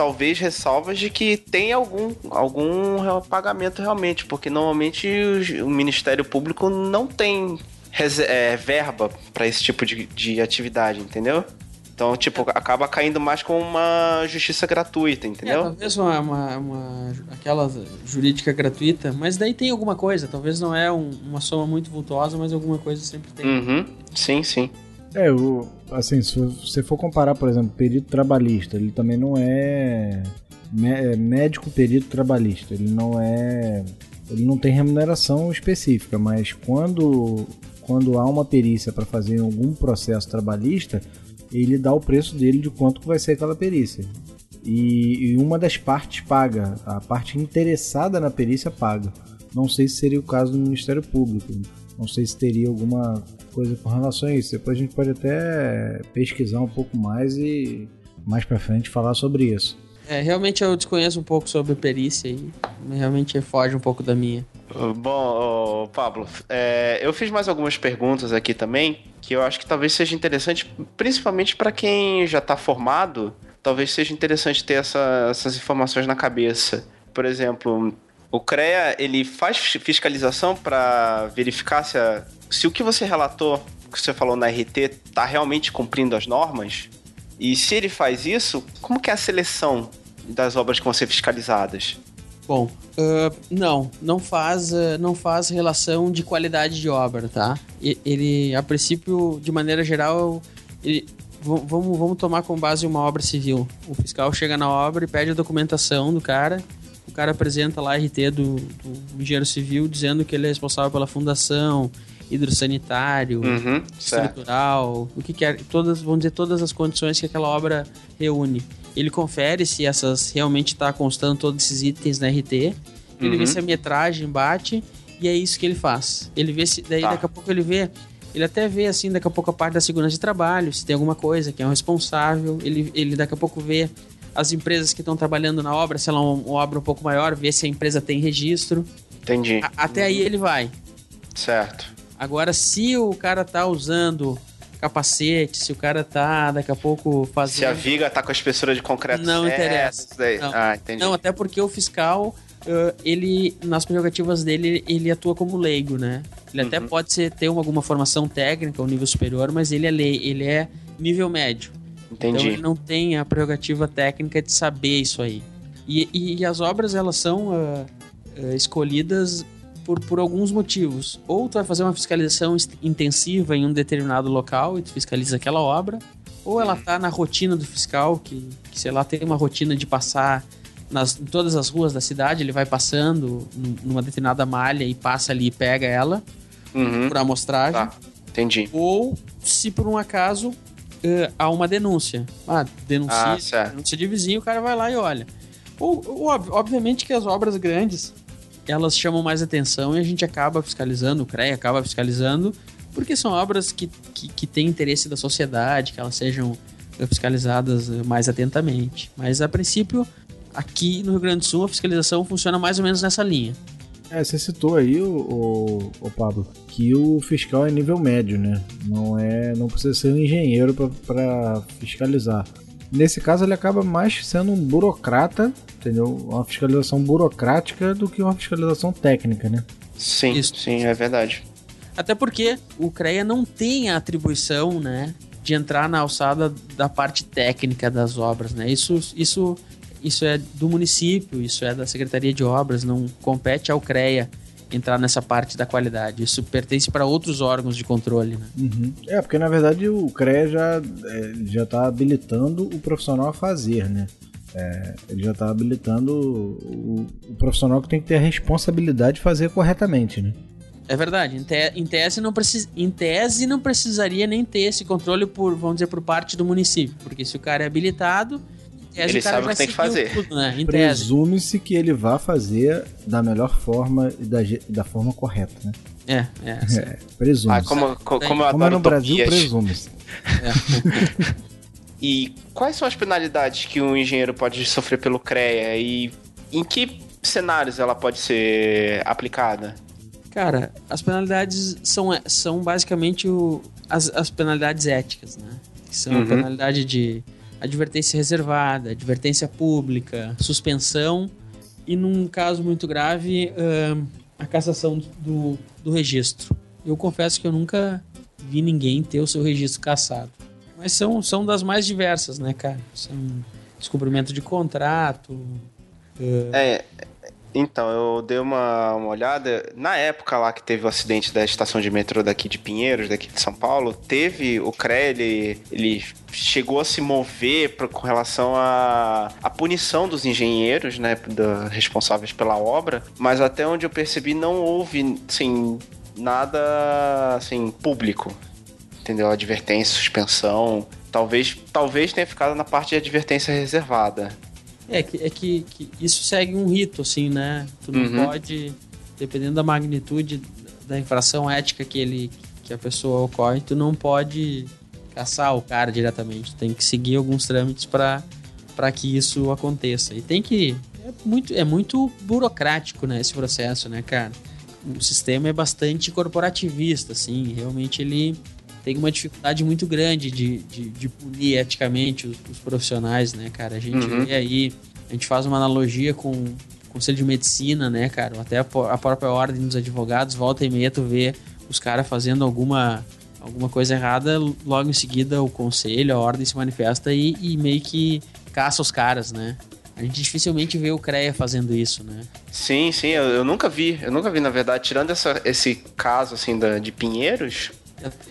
talvez ressalvas de que tem algum, algum pagamento realmente, porque normalmente o, o Ministério Público não tem é, verba para esse tipo de, de atividade, entendeu? Então, tipo, acaba caindo mais com uma justiça gratuita, entendeu? É, talvez uma, uma, uma, aquela jurídica gratuita, mas daí tem alguma coisa. Talvez não é um, uma soma muito vultuosa, mas alguma coisa sempre tem. Uhum. Sim, sim. É, assim, se você for comparar, por exemplo, perito trabalhista, ele também não é, é médico perito trabalhista, ele não é ele não tem remuneração específica, mas quando quando há uma perícia para fazer algum processo trabalhista, ele dá o preço dele de quanto vai ser aquela perícia. E, e, uma das partes paga, a parte interessada na perícia paga. Não sei se seria o caso do Ministério Público. Não sei se teria alguma coisa com relação a isso. Depois a gente pode até pesquisar um pouco mais e mais para frente falar sobre isso. É, realmente eu desconheço um pouco sobre perícia e realmente foge um pouco da minha. Bom, Pablo, é, eu fiz mais algumas perguntas aqui também que eu acho que talvez seja interessante, principalmente para quem já está formado, talvez seja interessante ter essa, essas informações na cabeça. Por exemplo, o CREA ele faz fiscalização para verificar se, a, se o que você relatou, que você falou na RT, está realmente cumprindo as normas. E se ele faz isso, como que é a seleção das obras que vão ser fiscalizadas? Bom, uh, não, não faz, uh, não faz relação de qualidade de obra, tá? Ele, a princípio, de maneira geral, ele, vamos, vamos tomar como base uma obra civil. O fiscal chega na obra e pede a documentação do cara o cara apresenta lá a RT do, do engenheiro civil dizendo que ele é responsável pela fundação, hidrossanitário, uhum, estrutural, certo. o que quer, todas, vamos dizer, todas as condições que aquela obra reúne. Ele confere se essas realmente está constando todos esses itens na RT, ele uhum. vê se a metragem bate e é isso que ele faz. Ele vê se daí tá. daqui a pouco ele vê ele até vê, assim, daqui a pouco a parte da segurança de trabalho, se tem alguma coisa, que é um responsável. Ele, ele daqui a pouco vê as empresas que estão trabalhando na obra, se ela é uma obra um pouco maior, ver se a empresa tem registro. Entendi. A, até aí ele vai. Certo. Agora, se o cara tá usando capacete, se o cara tá daqui a pouco fazendo. Se a viga tá com a espessura de concreto Não certo, interessa. Não. Ah, entendi. Não, até porque o fiscal. Ele, nas prerrogativas dele, ele atua como leigo, né? Ele uhum. até pode ser, ter uma, alguma formação técnica, um nível superior, mas ele é lei, ele é nível médio. Entendi. Então ele não tem a prerrogativa técnica de saber isso aí. E, e, e as obras elas são uh, uh, escolhidas por, por alguns motivos. Ou tu vai fazer uma fiscalização intensiva em um determinado local e tu fiscaliza aquela obra, ou ela tá na rotina do fiscal, que, que sei lá, tem uma rotina de passar nas, em todas as ruas da cidade, ele vai passando numa determinada malha e passa ali e pega ela uhum. por amostragem. Tá, entendi. Ou se por um acaso uh, há uma denúncia. Ah, denuncia, ah, denúncia de vizinho, o cara vai lá e olha. Ou, ou, obviamente que as obras grandes elas chamam mais atenção e a gente acaba fiscalizando, o CREA acaba fiscalizando, porque são obras que, que, que têm interesse da sociedade, que elas sejam fiscalizadas mais atentamente. Mas a princípio, aqui no Rio Grande do Sul, a fiscalização funciona mais ou menos nessa linha. É, você citou aí, o, o, o, Pablo, que o fiscal é nível médio, né? Não é, não precisa ser um engenheiro para fiscalizar. Nesse caso, ele acaba mais sendo um burocrata, entendeu? Uma fiscalização burocrática do que uma fiscalização técnica, né? Sim, Isso. sim, é verdade. Até porque o CREA não tem a atribuição, né, de entrar na alçada da parte técnica das obras, né? Isso, isso, isso é do município, isso é da Secretaria de Obras, não compete ao CREA entrar nessa parte da qualidade. Isso pertence para outros órgãos de controle. Né? Uhum. É, porque na verdade o CREA já é, já está habilitando o profissional a fazer, né? É, ele já está habilitando o, o, profissional que tem que ter a responsabilidade de fazer corretamente, né? É verdade. Em, te, em, tese não precis, em tese não precisaria nem ter esse controle por, vamos dizer, por parte do município, porque se o cara é habilitado, ele sabe o que tem que fazer. né? Presume-se que ele vá fazer da melhor forma e da, da forma correta, né? É, é. é presume. Ah, como, como, como, como é no Brasil, presume-se. É. e quais são as penalidades que um engenheiro pode sofrer pelo CREA e em que cenários ela pode ser aplicada? Cara, as penalidades são, são basicamente o, as, as penalidades éticas, né? Que são uhum. a penalidade de advertência reservada, advertência pública, suspensão e, num caso muito grave, a cassação do, do registro. Eu confesso que eu nunca vi ninguém ter o seu registro cassado. Mas são, são das mais diversas, né, cara? São descumprimento de contrato. É, então, eu dei uma, uma olhada. Na época lá que teve o acidente da estação de metrô daqui de Pinheiros, daqui de São Paulo, teve o CRE, ele, ele chegou a se mover pra, com relação à a, a, punição dos engenheiros, né, da, responsáveis pela obra, mas até onde eu percebi não houve, assim, nada, assim, público, entendeu? Advertência, suspensão, talvez, talvez tenha ficado na parte de advertência reservada. É, que, é que, que isso segue um rito, assim, né? Tu não uhum. pode, dependendo da magnitude da infração ética que ele que a pessoa ocorre, tu não pode caçar o cara diretamente. Tu tem que seguir alguns trâmites para para que isso aconteça. E tem que é muito é muito burocrático, né, esse processo, né, cara? O sistema é bastante corporativista, assim, realmente ele tem uma dificuldade muito grande de, de, de punir eticamente os, os, profissionais, né, cara? A gente uhum. vê aí, a gente faz uma analogia com o Conselho de Medicina, né, cara? Até a, a própria Ordem dos Advogados, volta e meia tu vê os caras fazendo alguma, alguma coisa errada, logo em seguida o Conselho, a Ordem se manifesta e, e meio que caça os caras, né? A gente dificilmente vê o CREA fazendo isso, né? Sim, sim, eu, eu, nunca vi. Eu nunca vi, na verdade, tirando essa, esse caso, assim, da, de Pinheiros,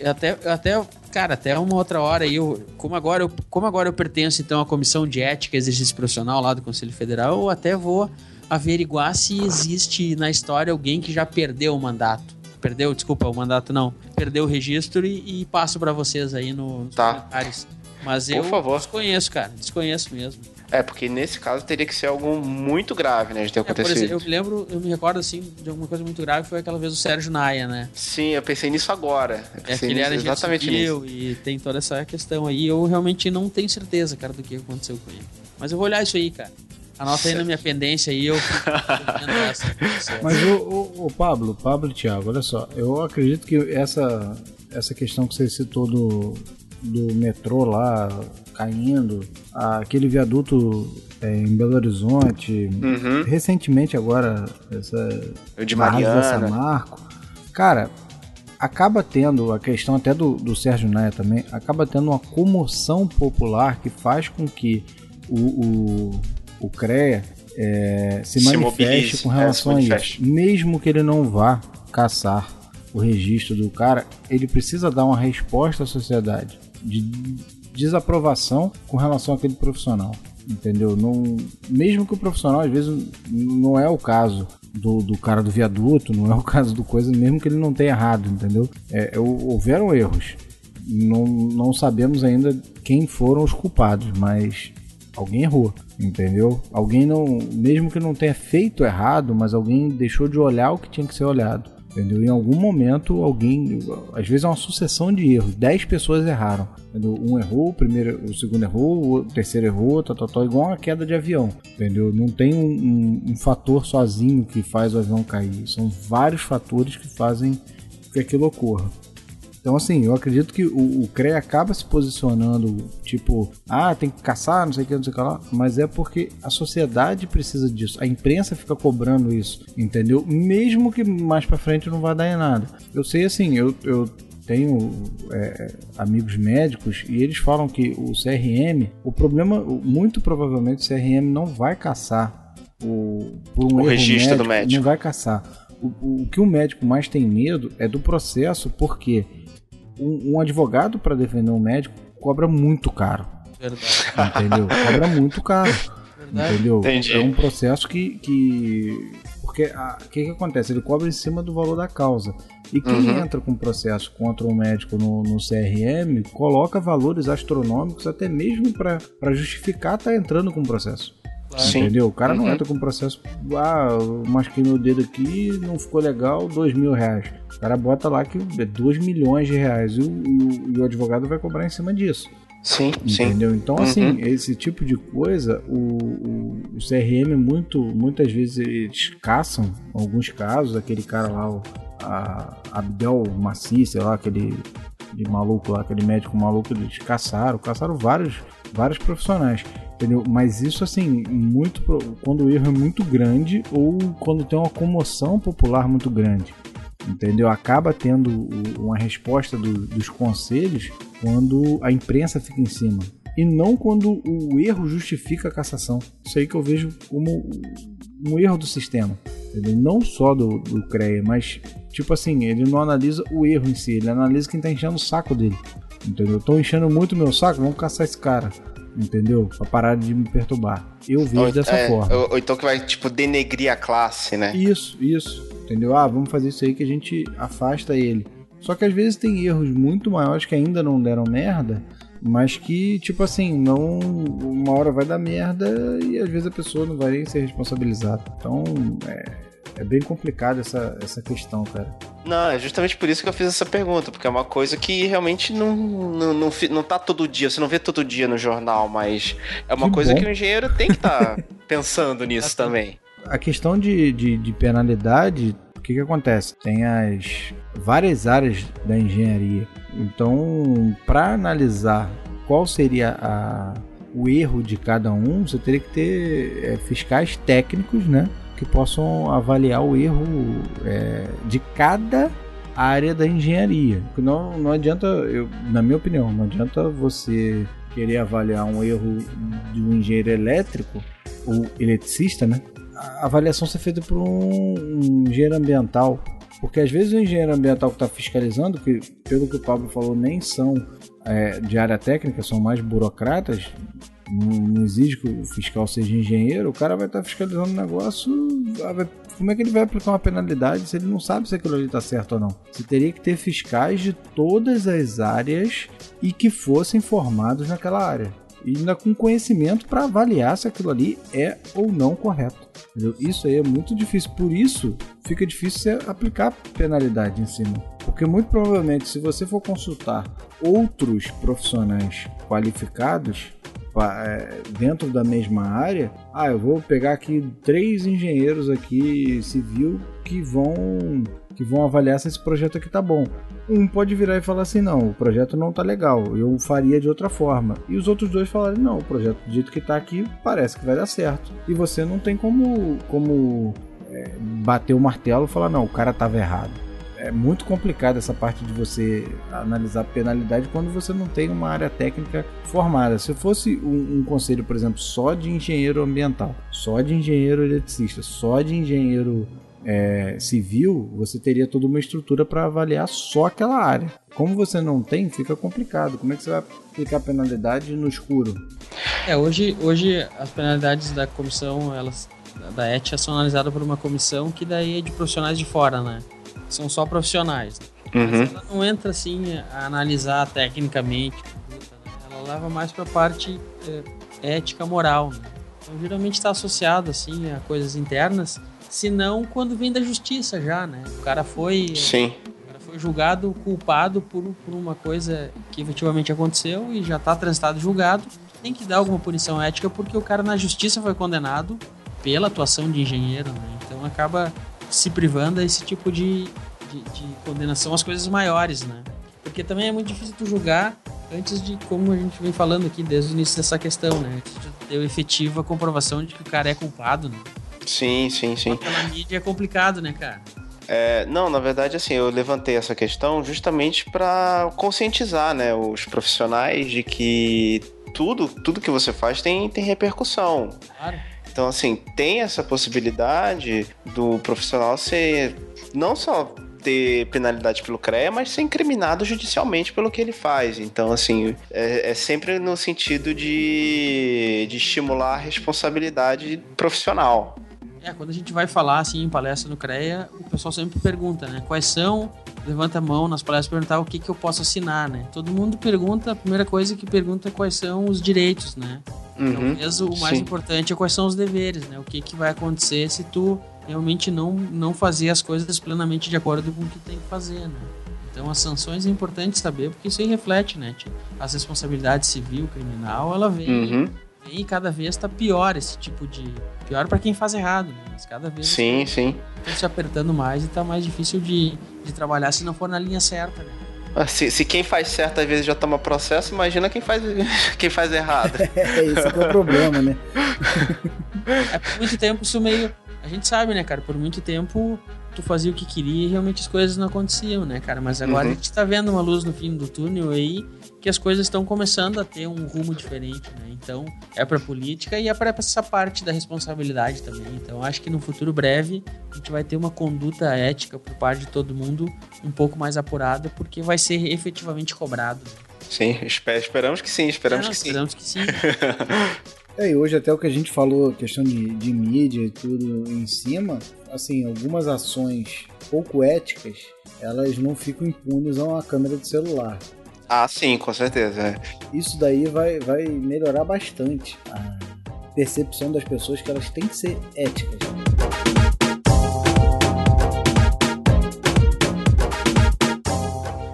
até, até, cara, até uma outra hora aí, eu, como, agora eu, como agora eu pertenço então à comissão de ética e exercício profissional lá do Conselho Federal, eu até vou averiguar se existe na história alguém que já perdeu o mandato. Perdeu, desculpa, o mandato não. Perdeu o registro e, e passo para vocês aí no, nos tá. comentários. Mas Por eu favor. desconheço, cara. Desconheço mesmo. É, porque nesse caso teria que ser algo muito grave, né, de ter é, acontecido. Exemplo, eu me lembro, eu me recordo, assim, de alguma coisa muito grave, foi aquela vez o Sérgio Naia, né? Sim, eu pensei nisso agora. Eu é que ele era exatamente civil nisso. e tem toda essa questão aí. Eu realmente não tenho certeza, cara, do que aconteceu com ele. Mas eu vou olhar isso aí, cara. Anota aí na minha pendência aí, eu Mas o, o, o, Pablo, Pablo e Thiago, olha só, eu acredito que essa, essa questão que você citou do, do metrô lá caindo, aquele viaduto é, em Belo Horizonte, uhum. recentemente agora, essa o de Mariana. Marco, cara, acaba tendo a questão até do, do Sérgio Naia também, acaba tendo uma comoção popular que faz com que o, o, o CREA é, se, se manifeste com relação é, a isso. Mesmo que ele não vá caçar o registro do cara, ele precisa dar uma resposta à sociedade de desaprovação com relação àquele profissional. Entendeu? Não, mesmo que o profissional, às vezes, não é o caso do, do cara do viaduto, não é o caso do coisa, mesmo que ele não tenha errado, entendeu? É, é houveram erros. Não, não sabemos ainda quem foram os culpados, mas alguém errou, entendeu? Alguém não, mesmo que não tenha feito errado, mas alguém deixou de olhar o que tinha que ser olhado. Entendeu? Em algum momento, alguém. Às vezes é uma sucessão de erros. Dez pessoas erraram. Entendeu? Um errou, o, primeiro, o segundo errou, o terceiro errou, tá, tá, tá, igual uma queda de avião. Entendeu? Não tem um, um, um fator sozinho que faz o avião cair. São vários fatores que fazem que aquilo ocorra. Então, assim, eu acredito que o, o CREA acaba se posicionando, tipo, ah, tem que caçar, não sei o que, não sei o que lá, mas é porque a sociedade precisa disso, a imprensa fica cobrando isso, entendeu? Mesmo que mais pra frente não vá dar em nada. Eu sei, assim, eu, eu tenho é, amigos médicos e eles falam que o CRM, o problema, muito provavelmente o CRM não vai caçar o, por um o registro médico, do médico. Não vai caçar. O, o, o, que o médico mais tem medo é do processo, porque um, um advogado para defender um médico cobra muito caro. Verdade. Entendeu? Cobra muito caro. Verdade. Entendeu? Entendi. É um processo que. que porque o que, que acontece? Ele cobra em cima do valor da causa. E quem uhum. entra com processo contra um médico no, no CRM coloca valores astronômicos até mesmo para justificar estar tá entrando com processo. Sim. Entendeu? O cara uhum. não entra com processo. Ah, eu masquei meu dedo aqui, não ficou legal, dois mil reais. O cara bota lá que é 2 milhões de reais e o, e o, advogado vai cobrar em cima disso. Sim, entendeu? Sim. Então, assim, uhum. esse tipo de coisa, o, o, o, CRM muito, muitas vezes eles caçam, em alguns casos, aquele cara lá, o a Abdel Maci, sei lá, aquele de maluco lá, aquele médico maluco, eles caçaram, caçaram vários, vários profissionais. Entendeu? Mas isso assim, muito quando o erro é muito grande ou quando tem uma comoção popular muito grande. Entendeu? Acaba tendo uma resposta do, dos conselhos quando a imprensa fica em cima. E não quando o erro justifica a cassação. Isso aí que eu vejo como um erro do sistema. Entendeu? Não só do, do CREA, mas tipo assim, ele não analisa o erro em si, ele analisa quem tá enchendo o saco dele. Entendeu? Estão enchendo muito meu saco, vamos caçar esse cara entendeu? Pra parar de me perturbar. Eu vejo ou, dessa é, forma. Ou, ou, então que vai, tipo, denegrir a classe, né? Isso, isso. Entendeu? Ah, vamos fazer isso aí que a gente afasta ele. Só que às vezes tem erros muito maiores que ainda não deram merda, mas que, tipo assim, não. Uma hora vai dar merda e às vezes a pessoa não vai nem ser responsabilizada. Então, é é bem complicado essa, essa questão, cara. Não, é justamente por isso que eu fiz essa pergunta, porque é uma coisa que realmente não, não, não, não tá todo dia, você não vê todo dia no jornal, mas é uma que coisa bom. que o engenheiro tem que estar tá pensando nisso também. A questão de, de, de penalidade, o que, que acontece? Tem as várias áreas da engenharia. Então, para analisar qual seria a, o erro de cada um, você teria que ter é, fiscais técnicos, né? Que possam avaliar o erro é, de cada área da engenharia. Não, não adianta, eu, na minha opinião, não adianta você querer avaliar um erro de um engenheiro elétrico ou eletricista, né? A avaliação ser feita por um, um engenheiro ambiental. Porque às vezes o engenheiro ambiental que está fiscalizando, que pelo que o Pablo falou, nem são é, de área técnica, são mais burocratas, não, exige que o fiscal seja engenheiro, o cara vai estar fiscalizando o negócio. Ah, como é que ele vai aplicar uma penalidade se ele não sabe se aquilo ali está certo ou não? Você teria que ter fiscais de todas as áreas e que fossem formados naquela área. E ainda com conhecimento para avaliar se aquilo ali é ou não correto. Entendeu? Isso aí é muito difícil. Por isso, fica difícil você aplicar penalidade em cima. Porque muito provavelmente, se você for consultar outros profissionais qualificados, dentro da mesma área, ah, eu vou pegar aqui três engenheiros aqui civil que vão que vão avaliar se esse projeto aqui tá bom. Um pode virar e falar assim, não, o projeto não tá legal, eu faria de outra forma. E os outros dois falarem, não, o projeto do jeito que tá aqui parece que vai dar certo. E você não tem como, como é, bater o martelo e falar, não, o cara tava errado é muito complicado essa parte de você analisar penalidade quando você não tem uma área técnica formada. Se fosse um, um, conselho, por exemplo, só de engenheiro ambiental, só de engenheiro eletricista, só de engenheiro é, civil, você teria toda uma estrutura para avaliar só aquela área. Como você não tem, fica complicado. Como é que você vai aplicar penalidade no escuro? É, hoje, hoje as penalidades da comissão, elas da ética são analisadas por uma comissão que daí é de profissionais de fora, né? São só profissionais. Uhum. Mas ela não entra assim a analisar tecnicamente, né? ela leva mais para a parte é, ética moral. Né? Então geralmente está associado assim a coisas internas Se não, quando vem da justiça já, né? O cara foi. Sim. O cara foi julgado, culpado por, por uma coisa que efetivamente aconteceu e já está transitado julgado. Tem que dar alguma punição ética porque o cara na justiça foi condenado pela atuação de engenheiro, né? Então acaba se privando esse tipo de, de, de condenação às coisas maiores, né? Porque também é muito difícil tu julgar antes de, como a gente vem falando aqui desde o início dessa questão, né? Antes de ter efetiva comprovação de que o cara é culpado, né? Sim, sim, sim. Pela mídia é complicado, né, cara? É, não, na verdade, assim, eu levantei essa questão justamente para conscientizar, né, os profissionais de que tudo, tudo que você faz tem, tem repercussão. Claro. Então, assim, tem essa possibilidade do profissional ser não só ter penalidade pelo CREA, mas ser incriminado judicialmente pelo que ele faz. Então, assim, é, é sempre no sentido de, de estimular a responsabilidade profissional. É, quando a gente vai falar assim em palestra no CREA, o pessoal sempre pergunta, né? Quais são, levanta a mão nas palestras perguntar o que, que eu posso assinar, né? Todo mundo pergunta, a primeira coisa que pergunta é quais são os direitos, né? Uhum, Talvez o mais sim. importante é quais são os deveres, né? O que, que vai acontecer se tu realmente não, não fazer as coisas plenamente de acordo com o que tem que fazer, né? Então as sanções é importante saber, porque isso aí reflete, né? As responsabilidades civil, criminal, ela vem, Uhum. E cada vez tá pior esse tipo de... Pior para quem faz errado, né? Mas cada vez Sim, sim. estão se apertando mais e tá mais difícil de, de trabalhar se não for na linha certa, né? Ah, Se, se quem faz certo às vezes já toma processo, imagina quem faz, quem faz errado. É, esse que é o problema, né? É por muito tempo isso meio. A gente sabe, né, cara? Por muito tempo tu fazia o que queria e realmente as coisas não aconteciam, né, cara? Mas agora Uhum. a gente tá vendo uma luz no fim do túnel aí que as coisas estão começando a ter um rumo diferente, né? Então é pra política e é pra essa parte da responsabilidade também. Então acho que no futuro breve a gente vai ter uma conduta ética por parte de todo mundo um pouco mais apurada porque vai ser efetivamente cobrado. Sim, espe- esperamos que sim, esperamos É, que sim. esperamos que sim. É, e hoje até o que a gente falou, questão de, de mídia e tudo em cima, assim, algumas ações pouco éticas, elas não ficam impunes a uma câmera de celular. Ah, sim, com certeza. é. Isso daí vai, vai melhorar bastante a percepção das pessoas que elas têm que ser éticas.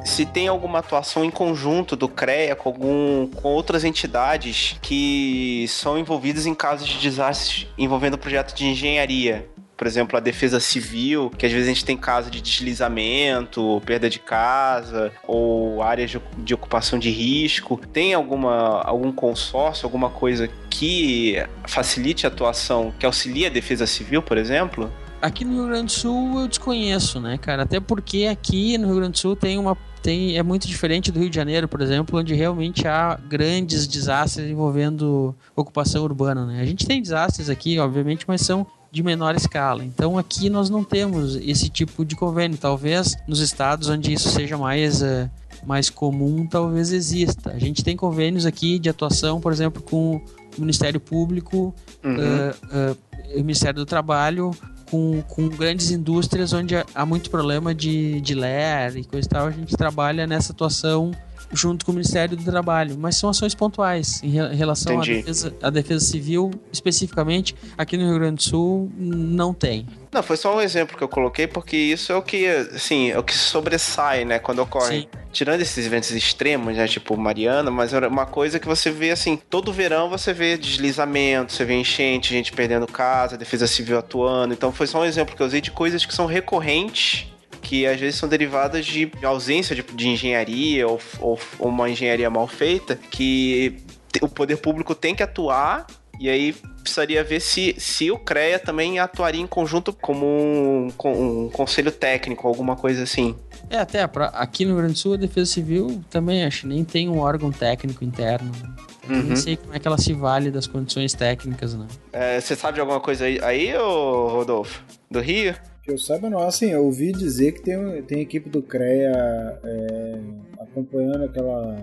Se tem alguma atuação em conjunto do CREA com, algum, com outras entidades que são envolvidas em casos de desastres envolvendo projeto de engenharia. Por exemplo, a defesa civil, que às vezes a gente tem caso de deslizamento, perda de casa, ou áreas de, ocupação de risco. Tem alguma, algum consórcio, alguma coisa que facilite a atuação, que auxilie a defesa civil, por exemplo? Aqui no Rio Grande do Sul eu desconheço, né, cara? Até porque aqui no Rio Grande do Sul tem uma tem é muito diferente do Rio de Janeiro, por exemplo, onde realmente há grandes desastres envolvendo ocupação urbana, né? A gente tem desastres aqui, obviamente, mas são de menor escala. Então aqui nós não temos esse tipo de convênio. Talvez nos estados onde isso seja mais eh, mais comum, talvez exista. A gente tem convênios aqui de atuação, por exemplo, com o Ministério Público, Uhum. eh, eh, o Ministério do Trabalho, com, com grandes indústrias onde há- há muito problema de, de LER e coisa e tal, a gente trabalha nessa atuação junto com o Ministério do Trabalho, mas são ações pontuais em re- em relação à defesa, à defesa civil, especificamente aqui no Rio Grande do Sul, não tem. Não, foi só um exemplo que eu coloquei, porque isso é o que, assim, é o que sobressai, né, quando ocorre. Sim. Tirando esses eventos extremos, né, tipo Mariana, mas era uma coisa que você vê, assim, todo verão você vê deslizamento, você vê enchente, gente perdendo casa, defesa civil atuando. Então foi só um exemplo que eu usei de coisas que são recorrentes, que às vezes são derivadas de ausência de, de engenharia ou, ou ou uma engenharia mal feita, que o poder público tem que atuar e aí precisaria ver se, se o CREA também atuaria em conjunto como um, um conselho técnico, alguma coisa assim. É, até pra- aqui no Rio Grande do Sul, a Defesa Civil também acho nem tem um órgão técnico interno. né? Uhum. Nem sei como é que ela se vale das condições técnicas, né? É, Você sabe de alguma coisa aí, aí ô Rodolfo? Do Rio? Que eu saiba não, assim, eu ouvi dizer que tem, tem equipe do CREA é, acompanhando aquela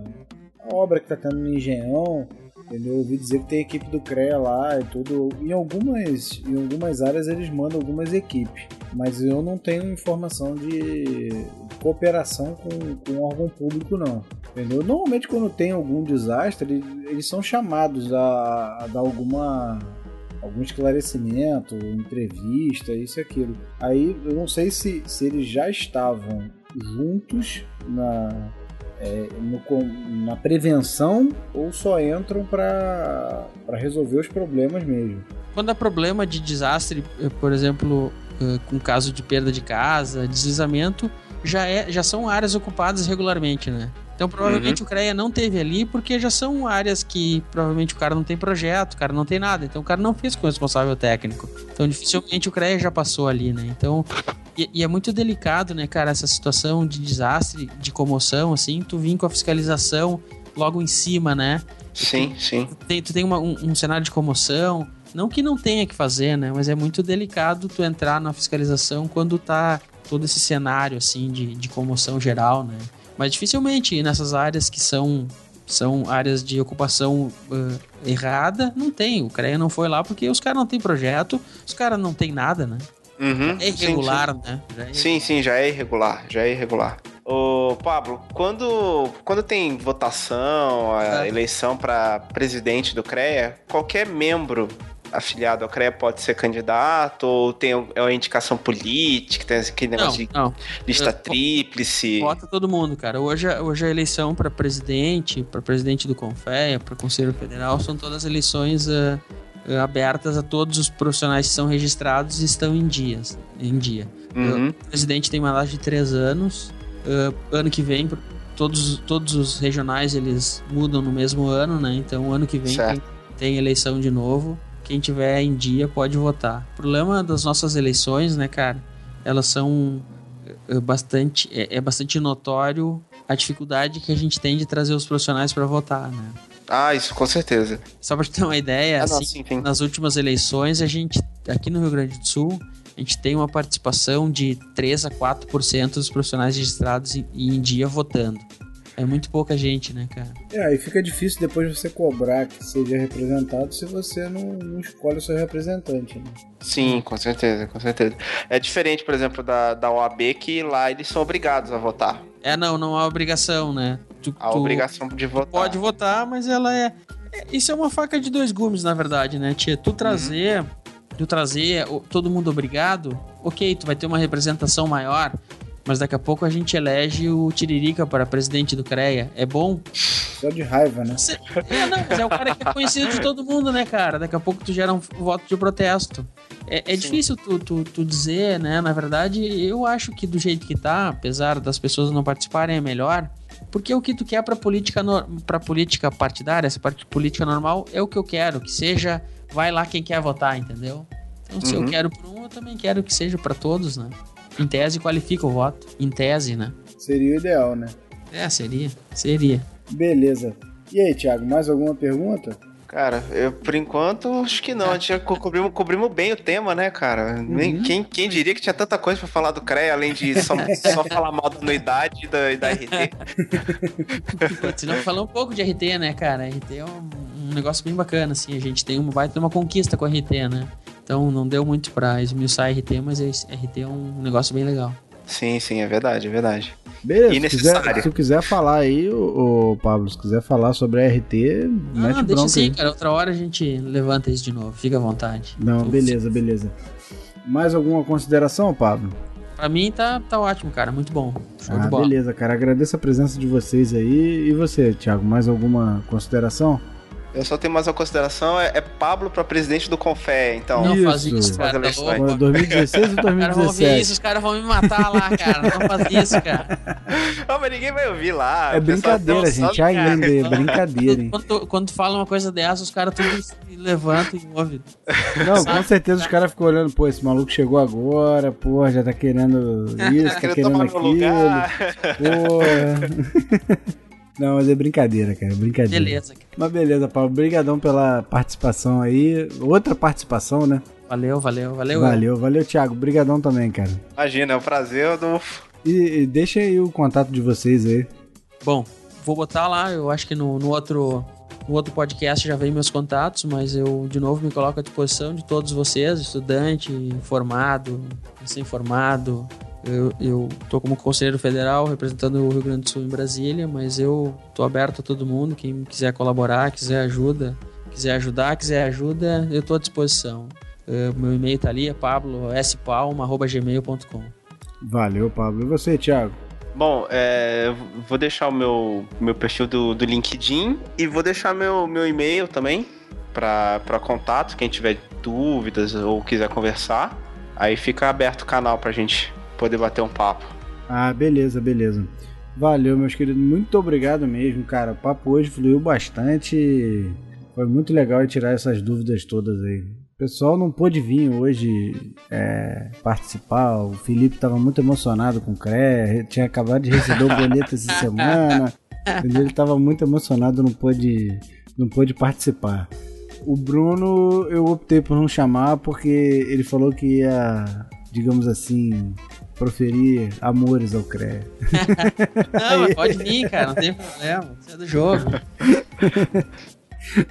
obra que tá tendo no Engenhão, entendeu? Eu ouvi dizer que tem equipe do CREA lá e tudo. Em algumas, em algumas áreas eles mandam algumas equipes, mas eu não tenho informação de cooperação com, com órgão público não. Entendeu? Normalmente quando tem algum desastre, eles, eles são chamados a, a dar alguma algum esclarecimento, entrevista, isso e aquilo. Aí eu não sei se, se eles já estavam juntos na, é, no, na prevenção ou só entram para resolver os problemas mesmo. Quando há problema de desastre, eh, por exemplo, eh, com caso de perda de casa, deslizamento, já, é, já são áreas ocupadas regularmente, né? Então provavelmente uhum. o CREA não teve ali porque já são áreas que provavelmente o cara não tem projeto, o cara não tem nada, então o cara não fez com o responsável técnico. Então dificilmente o CREA já passou ali, né? Então e, e, é muito delicado, né, cara, essa situação de desastre, de comoção, assim, tu vir com a fiscalização logo em cima, né? Sim, tu, sim. Tu tem, tu tem uma, um, um cenário de comoção, não que não tenha que fazer, né? Mas é muito delicado tu entrar na fiscalização quando tá todo esse cenário, assim, de, de comoção geral, né? Mas dificilmente nessas áreas que são são áreas de ocupação uh, errada, não tem. O CREA não foi lá porque os caras não têm projeto, os caras não têm nada, né? Uhum, é irregular, sim, sim. né? É sim, sim, já é irregular, já é irregular. Ô, Pablo, quando, quando tem votação, a é. eleição para presidente do CREA, qualquer membro afiliado ao CREA pode ser candidato? Ou tem é uma indicação política? Tem aquele negócio não, de não. lista Eu, tríplice? Vota todo mundo, cara. Hoje, hoje a eleição para presidente, para presidente do CONFEA, para Conselho Federal, são todas eleições uh, abertas a todos os profissionais que são registrados e estão em, dias, em dia. Uhum. O presidente tem mandato de três anos. Uh, ano que vem, todos, todos os regionais eles mudam no mesmo ano, né? Então, ano que vem tem, tem eleição de novo quem tiver em dia pode votar. O problema das nossas eleições, né, cara, elas são eh, bastante é, é bastante notório a dificuldade que a gente tem de trazer os profissionais para votar, né? Ah, isso com certeza. Só para ter uma ideia, ah, assim, não, nas últimas eleições a gente aqui no Rio Grande do Sul a gente tem uma participação de 3 a 4% dos profissionais registrados em, em dia votando. É muito pouca gente, né, cara? É, aí fica difícil depois você cobrar que seja representado se você não, não escolhe o seu representante, né? Sim, com certeza, com certeza. É diferente, por exemplo, da, da OAB, que lá eles são obrigados a votar. É, não, não há obrigação, né? Tu, a tu, obrigação de votar. pode votar, mas ela é, é, Isso é uma faca de dois gumes, na verdade, né, tia? Tu trazer. Uhum. Tu trazer todo mundo obrigado, ok, tu vai ter uma representação maior, mas daqui a pouco a gente elege o Tiririca para presidente do CREA. É bom? Só de raiva, né? Você... É, não, mas é o cara que é conhecido de todo mundo, né, cara? Daqui a pouco tu gera um voto de protesto. É, é difícil tu, tu, tu, dizer, né? Na verdade, eu acho que do jeito que tá, apesar das pessoas não participarem, é melhor. Porque o que tu quer pra política, no... pra política partidária, essa parte política normal, é o que eu quero. Que seja, vai lá quem quer votar, entendeu? Então, se uhum. eu quero por um, eu também quero que seja para todos, né? Em tese qualifica o voto. Em tese, né? Seria o ideal, né? É, seria. Seria. Beleza. E aí, Thiago, mais alguma pergunta? Cara, eu, por enquanto, acho que não. A gente já cobrimos, cobrimos bem o tema, né, cara? Uhum. Quem, quem diria que tinha tanta coisa pra falar do CREA, além de só, só falar mal da anuidade e da, da RT? Se não, falar um pouco de RT, né, cara? RT é um, um, negócio bem bacana, assim. A gente tem uma, vai ter uma conquista com a RT, né? Então não deu muito pra esmiuçar RT, mas RT é um negócio bem legal. Sim, sim, é verdade, é verdade. Beleza, se quiser, se quiser falar aí, o, Pablo, se quiser falar sobre a RT, não, mete deixa assim, cara. Outra hora a gente levanta isso de novo, fica à vontade. Não, beleza, beleza. Mais alguma consideração, Pablo? Pra mim tá, tá ótimo, cara. Muito bom. Show ah, beleza, cara. Agradeço a presença de vocês aí. E você, Thiago, mais alguma consideração? Eu só tenho mais uma consideração, é, é Pablo para presidente do Confé, então. Não isso. faz isso, cara. 2016 ou 2017? Os caras vão ouvir isso, os caras vão me matar lá, cara. Não faz isso, cara. Não, mas ninguém vai ouvir lá. É brincadeira, gente. Ai, é brincadeira, hein? Quando, quando tu fala uma coisa dessa, os caras tudo levantam e ouvem. Não, Sabe? com certeza os caras ficam olhando, pô, esse maluco chegou agora, pô, já tá querendo isso, tá querendo aquilo. Pô. Não, mas é brincadeira, cara. É brincadeira. Beleza. Cara. Mas beleza, Paulo. Obrigadão pela participação aí. Outra participação, né? Valeu, valeu, valeu. Valeu, valeu, Thiago. Obrigadão também, cara. Imagina, é um prazer, Adolfo. E, e deixa aí o contato de vocês aí. Bom, vou botar lá, eu acho que no, no outro no outro podcast já vem meus contatos, mas eu de novo me coloco à disposição de todos vocês, estudante, formado, recém-formado, eu, eu tô como conselheiro federal representando o Rio Grande do Sul em Brasília, mas eu tô aberto a todo mundo. Quem quiser colaborar, quiser ajuda, quiser ajudar, quiser ajuda, eu estou à disposição. Uh, meu e-mail tá ali, é pablo.spalma.gmail.com Valeu, Pablo. E você, Thiago? Bom, é, vou deixar o meu, meu perfil do, do LinkedIn e vou deixar meu, meu e-mail também para contato, quem tiver dúvidas ou quiser conversar. Aí fica aberto o canal pra gente poder bater um papo. Ah, beleza, beleza. Valeu, meus queridos. Muito obrigado mesmo, cara. O papo hoje fluiu bastante. Foi muito legal tirar essas dúvidas todas aí. O pessoal não pôde vir hoje é, participar. O Felipe estava muito emocionado com o CRE, tinha acabado de receber o boleto essa semana. Ele estava muito emocionado, não pôde, não pôde participar. O Bruno eu optei por não chamar porque ele falou que ia, digamos assim, proferir amores ao CREA. não, pode vir, cara, não tem problema. Isso é do jogo.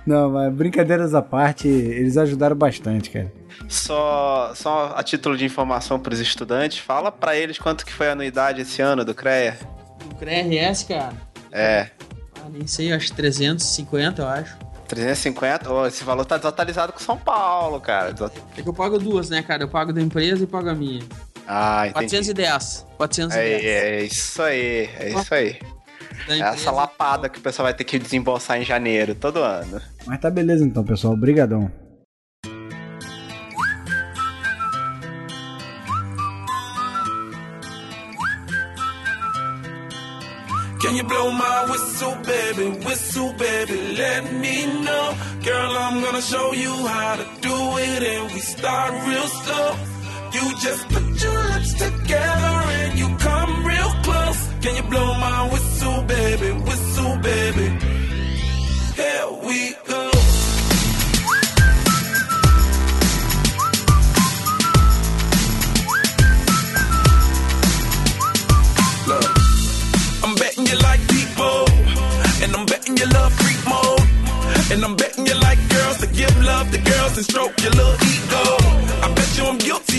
Não, mas brincadeiras à parte, eles ajudaram bastante, cara. Só, só a título de informação para os estudantes, fala para eles quanto que foi a anuidade esse ano do CREA. Do CREA RS, cara? É. Ah, nem sei, acho 350, eu acho. 350? Oh, esse valor tá desatualizado com São Paulo, cara. É que eu pago duas, né, cara? Eu pago da empresa e pago a minha. Ah, entendi. 410. 410. É, é isso aí, é isso aí. É essa lapada que o pessoal vai ter que desembolsar em janeiro, todo ano. Mas tá beleza então, pessoal. Obrigadão. Can you blow my whistle, baby? Whistle, baby, let me know. Girl, I'm gonna show you how to do it, and we start real slow. You just put your lips together and you come real close. Can you blow my whistle, baby? Whistle, baby. Here we go. And I'm betting you like girls to give love to girls and stroke your little ego. I bet you I'm guilty.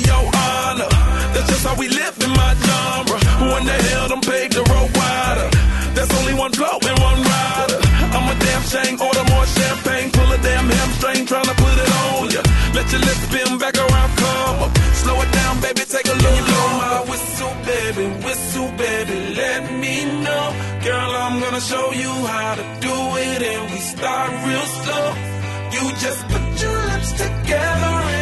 That's how we live in my genre. Who in the hell done paved the road wider? There's only one blow and one rider. I'm a damn shame, order more champagne, pull a damn hamstring, trying to put it on ya. Let your lips spin back around, come up. Slow it down, baby, take a look. Blow my whistle, baby, whistle, baby, let me know. Girl, I'm gonna show you how to do it, and we start real slow. You just put your lips together